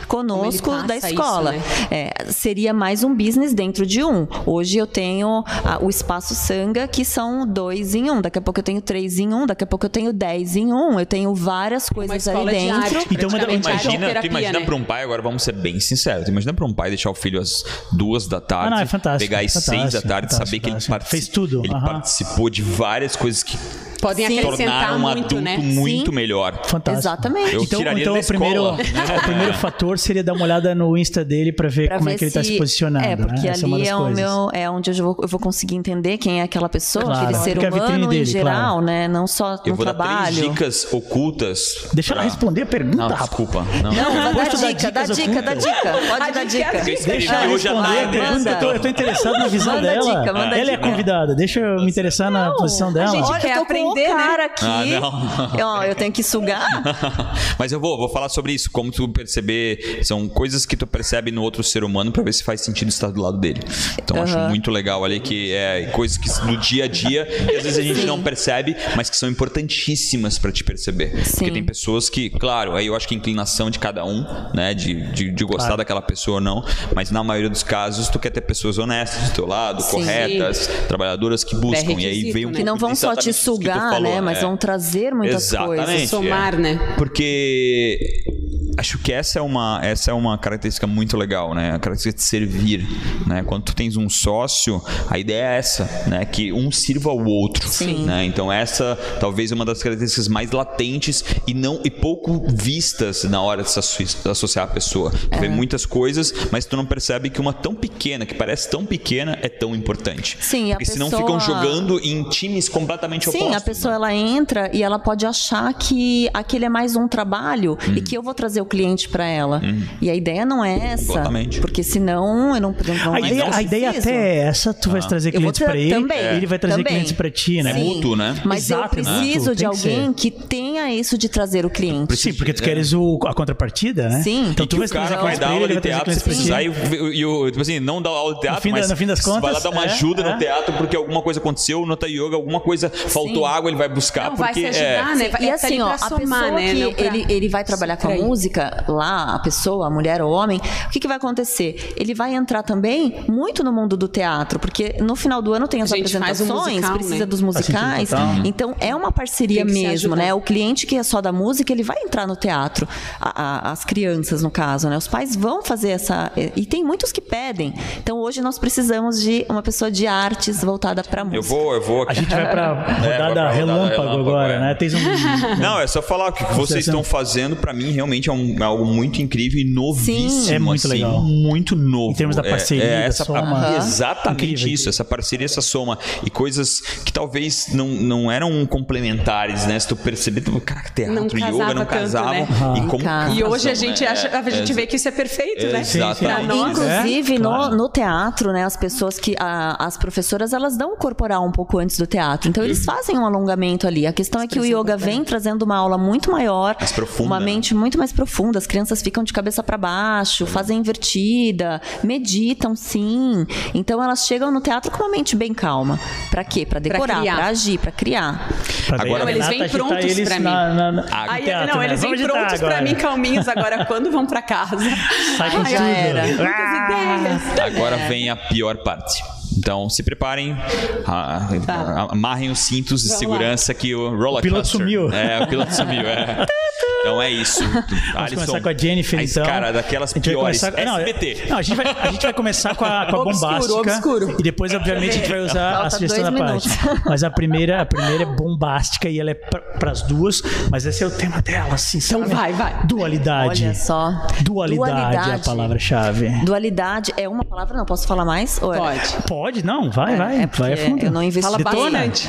conosco da escola. Isso, né? é, seria mais um business dentro de um. Hoje eu tenho a, o espaço Sanga, que são dois em um. Daqui a pouco eu tenho três em um, daqui a pouco eu tenho dez em um. Eu tenho várias coisas ali dentro. Arte, então, imagina, tu imagina né? para um pai, agora vamos ser bem sinceros, tu imagina para um pai deixar o filho às duas da tarde, ah, não, é fantástico, pegar às seis da tarde, saber que ele fez tudo. Ele participou de várias coisas que podem Sim. acrescentar um muito, adulto né? muito Sim. melhor. Fantástico. Exatamente. Eu então, tiraria então da o primeiro, né? (laughs) o primeiro (laughs) fator seria dar uma olhada no Insta dele para ver pra como ver é que ele está se posicionando. É, porque né? ali é, é o meu, é onde eu vou, eu vou conseguir entender quem é aquela pessoa, claro. aquele ser humano dele, em geral, claro. né? Não só no eu vou trabalho. Dicas ocultas. Deixa pra... ela responder a pergunta. Não, desculpa. Não, não dá dica, dá dica, dá dica. Pode dar dica. Deixa ela responder a pergunta. Eu tô interessado na visão dela. Ela é convidada. Deixa eu me interessar na posição dela. A gente quer aprender, né? aqui. Ah, não. (laughs) Ó, eu tenho que sugar. (laughs) Mas eu vou, vou falar sobre isso, como tu perceber, são coisas que tu percebe no outro ser humano para ver se faz sentido estar do lado dele. Então uhum. acho muito legal ali que é coisas que no dia a dia e às vezes a gente Sim. não percebe, mas que são importantíssimas para te perceber. Sim. Porque tem pessoas que, claro, aí eu acho que a inclinação de cada um, né, de, de, de gostar claro. daquela pessoa ou não, mas na maioria dos casos tu quer ter pessoas honestas do teu lado, Sim. corretas, trabalhadoras que buscam é e aí vem um que não vão só te sugar, né, mas é. vão trazer muitas Exatamente, coisas. Somar, é. né? Porque acho que essa é uma essa é uma característica muito legal, né? A característica de servir, né? Quando tu tens um sócio, a ideia é essa, né? Que um sirva ao outro, Sim. né? Então essa talvez é uma das características mais latentes e não e pouco vistas na hora de se associar a pessoa. Tu é. vê muitas coisas, mas tu não percebe que uma tão pequena, que parece tão pequena, é tão importante. Sim, Porque pessoa... senão ficam jogando em times completamente Sim, opostos. Sim, a pessoa né? ela entra e ela pode achar que aquele é mais um trabalho hum. e que eu vou trazer o cliente para ela. Hum. E a ideia não é essa. Exatamente. Porque senão eu não, não A ideia, a ideia até é essa, tu ah. vai trazer clientes para ele, também, ele vai trazer também. clientes para ti, né? É mútuo, né? Mas Exato, eu né? preciso né? de alguém que, que, tenha isso de trazer o cliente. Sim, porque tu queres o, a contrapartida, né? Sim. Então e tu vai trazer o cara vai dar aula de teatro se precisar e, o, tipo assim, não dar aula de teatro, mas no fim das contas, vai lá dar uma é, ajuda é. no teatro porque alguma coisa aconteceu, no yoga, alguma coisa faltou água, ele vai buscar porque vai se ajudar, é... né? E assim, ó, a pessoa né? que ele, ele vai trabalhar com a música lá, a pessoa, a mulher ou homem, o que, que vai acontecer? Ele vai entrar também muito no mundo do teatro, porque no final do ano tem as apresentações, um musical, precisa né? dos musicais. Então é uma parceria mesmo, né? O cliente que é só da música, ele vai entrar no teatro. A, a, as crianças, no caso, né? Os pais vão fazer essa. E tem muitos que pedem. Então hoje nós precisamos de uma pessoa de artes voltada para música. Eu vou, eu vou. A gente vai para (laughs) rodada é, relâmpago, relâmpago agora, é. né? Tem um... Não, é só falar que o que vocês estão fazendo, para mim, realmente é um, algo muito incrível e novíssimo. Sim. É muito assim, legal. Muito novo. Em termos da parceria, é, é essa, soma. Exatamente incrível. isso, essa parceria, essa soma. E coisas que talvez não, não eram complementares, né? Se tu perceber, tu, cara, teatro e yoga não casavam. Né? E, como e hoje a gente, né? acha, a gente vê que isso é perfeito, né? Exatamente. Inclusive, é, no, claro. no teatro, né? As pessoas que. A, as professoras, elas dão o corporal um pouco antes do teatro. Então, eles uhum. fazem um alongamento ali. A questão é que o yoga vem trazendo uma aula muito maior, mais profunda, uma mente muito mais profunda. As crianças ficam de cabeça para baixo, fazem invertida, meditam sim. Então elas chegam no teatro com uma mente bem calma. Para quê? Para decorar, para agir, para criar. Agora não, eles vêm prontos para mim. Na, na, na... Aí, teatro, não, né? eles vêm prontos para mim calminhos agora (laughs) quando vão para casa. Sai com Ai, já era. Muitas ideias. Agora vem a pior parte. Então se preparem, tá. amarrem os cintos de Vamos segurança lá. que o roller O piloto sumiu. É, o piloto sumiu, é. Então é isso. Vamos Alisson, começar com a Jennifer, então. Cara, daquelas piores. Começar... Não, SBT. Não, a, gente vai, a gente vai começar com a, com a bombástica. Obscuro, obscuro. E depois, obviamente, a gente vai usar Falta a sugestão da parte. Mas a primeira, a primeira é bombástica e ela é para as duas, mas esse é o tema dela, assim, Então sabe? vai, vai. Dualidade. Olha só. Dualidade, Dualidade. é a palavra-chave. Dualidade é uma palavra, não posso falar mais? Ou é? Pode. Pode, não, vai, é, vai. É vai a fundo. Eu não investi Fala bastante.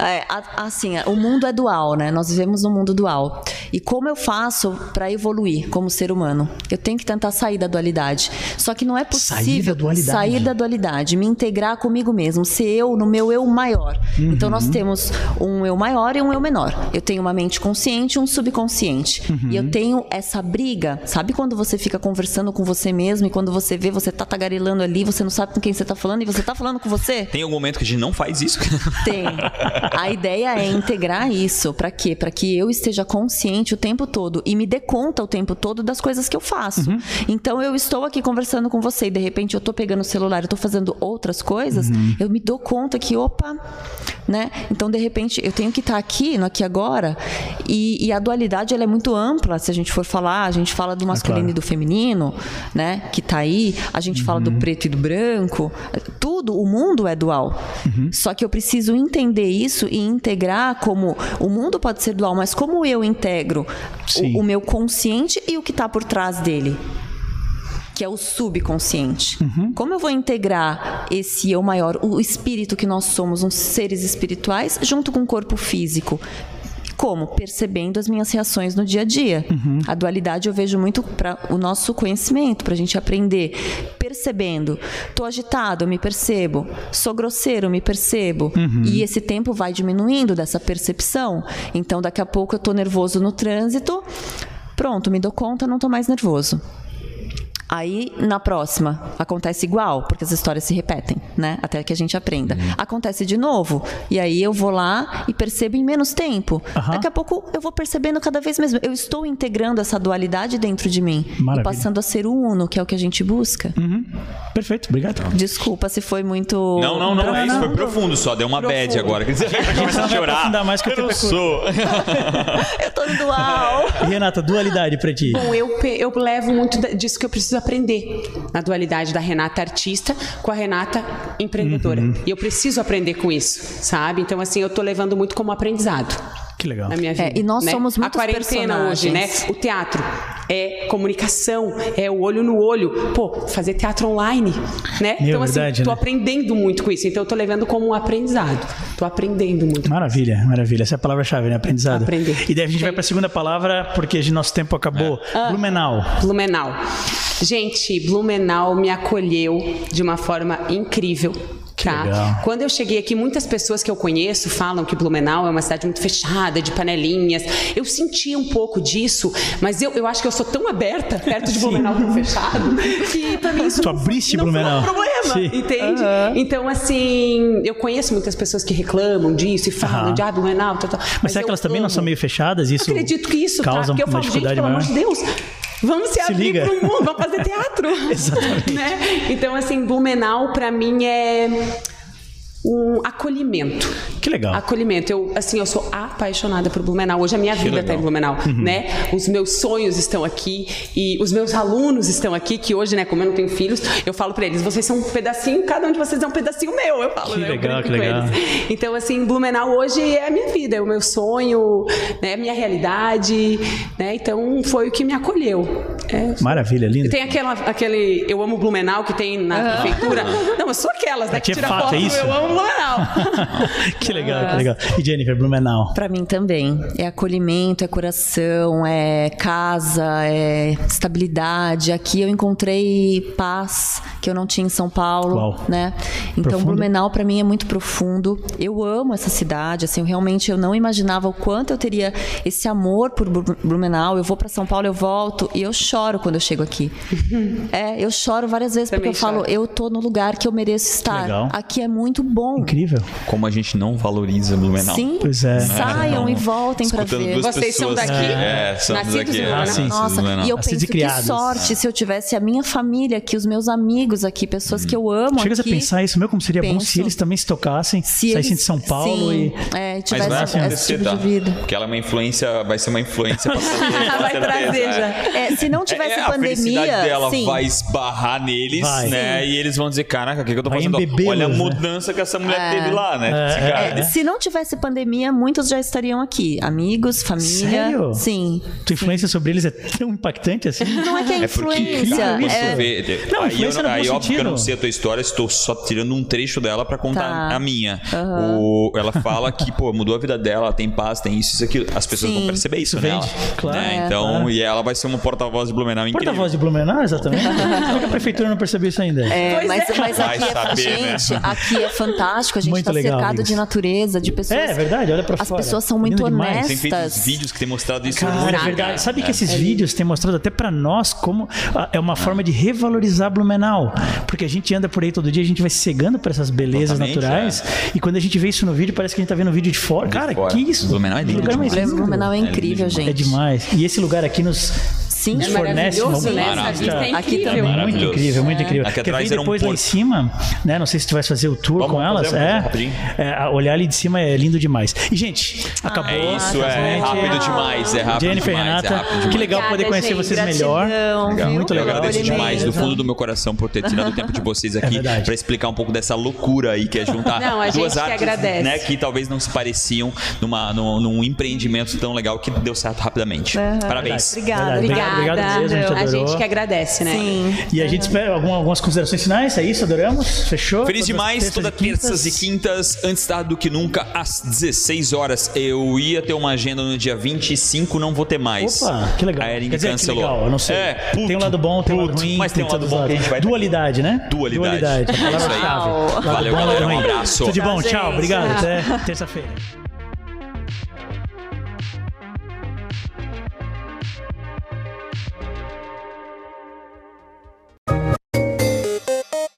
É, é, assim, o mundo é dual, né? Nós vivemos num mundo dual. E como como eu faço para evoluir como ser humano? Eu tenho que tentar sair da dualidade. Só que não é possível sair da dualidade, sair da dualidade me integrar comigo mesmo, ser eu no meu eu maior. Uhum. Então nós temos um eu maior e um eu menor. Eu tenho uma mente consciente e um subconsciente. Uhum. E eu tenho essa briga. Sabe quando você fica conversando com você mesmo e quando você vê você tá tagarelando ali, você não sabe com quem você tá falando e você tá falando com você? Tem algum momento que a gente não faz isso? (laughs) Tem. A ideia é integrar isso. Para quê? Para que eu esteja consciente o tempo todo e me dê conta o tempo todo das coisas que eu faço. Uhum. Então eu estou aqui conversando com você e de repente eu tô pegando o celular, eu tô fazendo outras coisas, uhum. eu me dou conta que, opa, né? Então de repente eu tenho que estar tá aqui, no aqui agora, e, e, a dualidade ela é muito ampla. Se a gente for falar, a gente fala do masculino é claro. e do feminino, né? Que tá aí, a gente uhum. fala do uhum. preto e do branco, tudo, o mundo é dual. Uhum. Só que eu preciso entender isso e integrar como o mundo pode ser dual, mas como eu integro o, o, meu consciente e o que está por trás dele que é o subconsciente. Uhum. Como eu vou integrar esse eu maior, o espírito que nós somos, uns seres espirituais, junto com o corpo físico? Como? Percebendo as minhas reações no dia a dia. Uhum. A dualidade eu vejo muito para o nosso conhecimento, para a gente aprender. Percebendo. Tô agitado, eu me percebo. Sou grosseiro, eu me percebo. Uhum. E esse tempo vai diminuindo dessa percepção. Então, daqui a pouco eu tô nervoso no trânsito. Pronto, me dou conta, não tô mais nervoso. Aí, na próxima, acontece igual, porque as histórias se repetem, né? Até que a gente aprenda. Uhum. Acontece de novo, e aí eu vou lá e percebo em menos tempo. Uhum. Daqui a pouco eu vou percebendo cada vez mais. Eu estou integrando essa dualidade dentro de mim. Maravilha. E passando a ser o uno, que é o que a gente busca. Uhum. Perfeito, obrigado. Desculpa se foi muito. Não, não, não, não é isso. Foi profundo só. Deu uma profundo. bad agora. Quer dizer, a gente chorar. mais que eu, eu não sou. (laughs) eu tô no dual. Renata, dualidade pra ti? Bom, eu, eu levo muito disso que eu preciso aprender na dualidade da Renata artista com a Renata empreendedora. Uhum. E eu preciso aprender com isso, sabe? Então, assim, eu tô levando muito como aprendizado. Que legal. Na minha vida. É, e nós né? somos muito A quarentena hoje, né? O teatro é comunicação, é o olho no olho. Pô, fazer teatro online, né? Meu, então, assim, verdade, tô né? aprendendo muito com isso. Então, eu tô levando como um aprendizado. Tô aprendendo muito. Maravilha, maravilha. Essa é a palavra-chave, né? Aprendizado. Aprender. E daí a gente vai para a segunda palavra, porque nosso tempo acabou. É. Ah, Blumenau. Blumenau. Gente, Blumenau me acolheu de uma forma incrível. Tá? Quando eu cheguei aqui, muitas pessoas que eu conheço falam que Blumenau é uma cidade muito fechada, de panelinhas. Eu senti um pouco disso, mas eu, eu acho que eu sou tão aberta perto de Blumenau tão fechado que mim isso tu abriste não, Blumenau. não foi um problema, Sim. entende? Uhum. Então, assim, eu conheço muitas pessoas que reclamam disso e falam uhum. de ah, Blumenau, tal, tal. Mas, mas será que elas amo. também não são meio fechadas? Isso acredito que isso, causa tá? Porque eu falo, gente, pelo amor de Deus, Vamos se, se abrir liga. pro mundo, vamos fazer teatro. (laughs) (laughs) Exatamente. Né? Então, assim, Blumenau, para mim, é um acolhimento. Que legal. Acolhimento. Eu, assim, eu sou apaixonada por Blumenau. Hoje a minha que vida está em Blumenau, uhum. né? Os meus sonhos estão aqui e os meus alunos estão aqui, que hoje, né, como eu não tenho filhos, eu falo para eles, vocês são um pedacinho, cada um de vocês é um pedacinho meu, eu falo, que né? Legal, que legal. Eles. Então, assim, Blumenau hoje é a minha vida, é o meu sonho, né, minha realidade, né? Então, foi o que me acolheu. É, Maravilha, linda. Tem aquela, aquele eu amo Blumenau que tem na uhum. prefeitura. Não, eu sou aquelas, né, que, que tira fato, foto, é isso? eu amo Blumenau. (laughs) (laughs) que legal, que legal. E Jennifer, Blumenau? Para mim também. É acolhimento, é coração, é casa, é estabilidade. Aqui eu encontrei paz que eu não tinha em São Paulo, Uau. né? Então profundo. Blumenau para mim é muito profundo. Eu amo essa cidade, assim, eu realmente eu não imaginava o quanto eu teria esse amor por Blumenau. Eu vou para São Paulo, eu volto e eu choro quando eu chego aqui. (laughs) é, eu choro várias vezes também porque eu choro. falo, eu tô no lugar que eu mereço estar. Legal. Aqui é muito bom. Incrível. Como a gente não valoriza Blumenau. Sim. Pois é. Saiam e voltem para ver. Vocês são daqui? É, somos daqui. Ah, sim, Nossa, e eu penso que sorte se eu tivesse a minha família aqui, os meus amigos aqui, pessoas hum. que eu amo Chegas aqui. a pensar isso, meu, como seria Penso. bom se eles também se tocassem, se saíssem de São Paulo sim, e... É, tivesse Mas esse tipo tá? de vida. Porque ela é uma influência, vai ser uma influência para (laughs) Vai trazer já. É, se não tivesse é, pandemia. A dela vai esbarrar neles, né? E eles vão dizer: caraca, o que, eu tô fazendo? Olha a né? mudança né? que essa mulher é. teve lá, né? É, é. Se não tivesse pandemia, muitos já estariam aqui. Amigos, família. Sério? Sim. Tua influência sim. sobre eles é tão impactante assim? Não é que é influência. Cara, é... Vê, não, aí, eu, aí óbvio que eu não sei a tua história, estou só tirando um trecho dela para contar tá. a minha. Uhum. O, ela fala que, pô, mudou a vida dela, tem paz, tem isso, isso, aquilo. As pessoas sim. vão perceber isso, isso nela. Claro. Né? Então, claro. e ela vai ser uma porta-voz de Blumenau incrível. Porta-voz de Blumenau, exatamente. (laughs) a prefeitura não percebeu isso ainda. É, mas, é. mas aqui, é, saber, gente, né? aqui é fantástico. A gente tá legal, cercado amigos. de natureza, de pessoas. É, é verdade, olha pra As fora. As pessoas são muito honestas. Tem feito vídeos que tem mostrado isso. Cara, é verdade. Sabe que esses vídeos têm mostrado até pra nós como é uma forma de revalorizar Blumenau. Porque a gente anda por aí todo dia, a gente vai se cegando para essas belezas Totalmente, naturais. É. E quando a gente vê isso no vídeo, parece que a gente tá vendo um vídeo de fora. De Cara, fora. que isso? Blumenau é lindo. Blumenau é incrível, é gente. É demais. E esse lugar aqui nos Sim, é fornece uma né? é Aqui também, muito incrível, muito incrível. Aqui ver depois um lá em cima, né? Não sei se tu vai fazer o tour Vamos com elas. É, é, olhar ali de cima é lindo demais. E, gente, acabou. É isso, é rápido demais, é rápido Jennifer demais. Renata, é rápido demais. que legal poder conhecer gente, vocês melhor. Muito legal. Eu agradeço demais do fundo do meu coração por ter tirado o tempo de vocês aqui é para explicar um pouco dessa loucura aí que é juntar não, duas artes, né, que talvez não se pareciam numa, num, num empreendimento tão legal que deu certo rapidamente. Uhum. Parabéns. Obrigada, obrigada. Obrigado mesmo, a gente, a gente que agradece, né? Sim. E a gente espera algumas considerações finais, é isso? Adoramos? Fechou? Feliz demais, toda terças e quintas, antes tarde do que nunca, às 16 horas. Eu ia ter uma agenda no dia 25, não vou ter mais. Opa, que legal. A Erin Quer dizer, cancelou. legal, eu não sei. É, puto, tem um lado bom, tem um lado ruim. Mas tem um lado bom que a gente vai Dualidade, né? Dualidade. Dualidade. É isso aí. Valeu, galera. Um abraço. Tudo de bom, Tchau. Obrigado. Até terça-feira.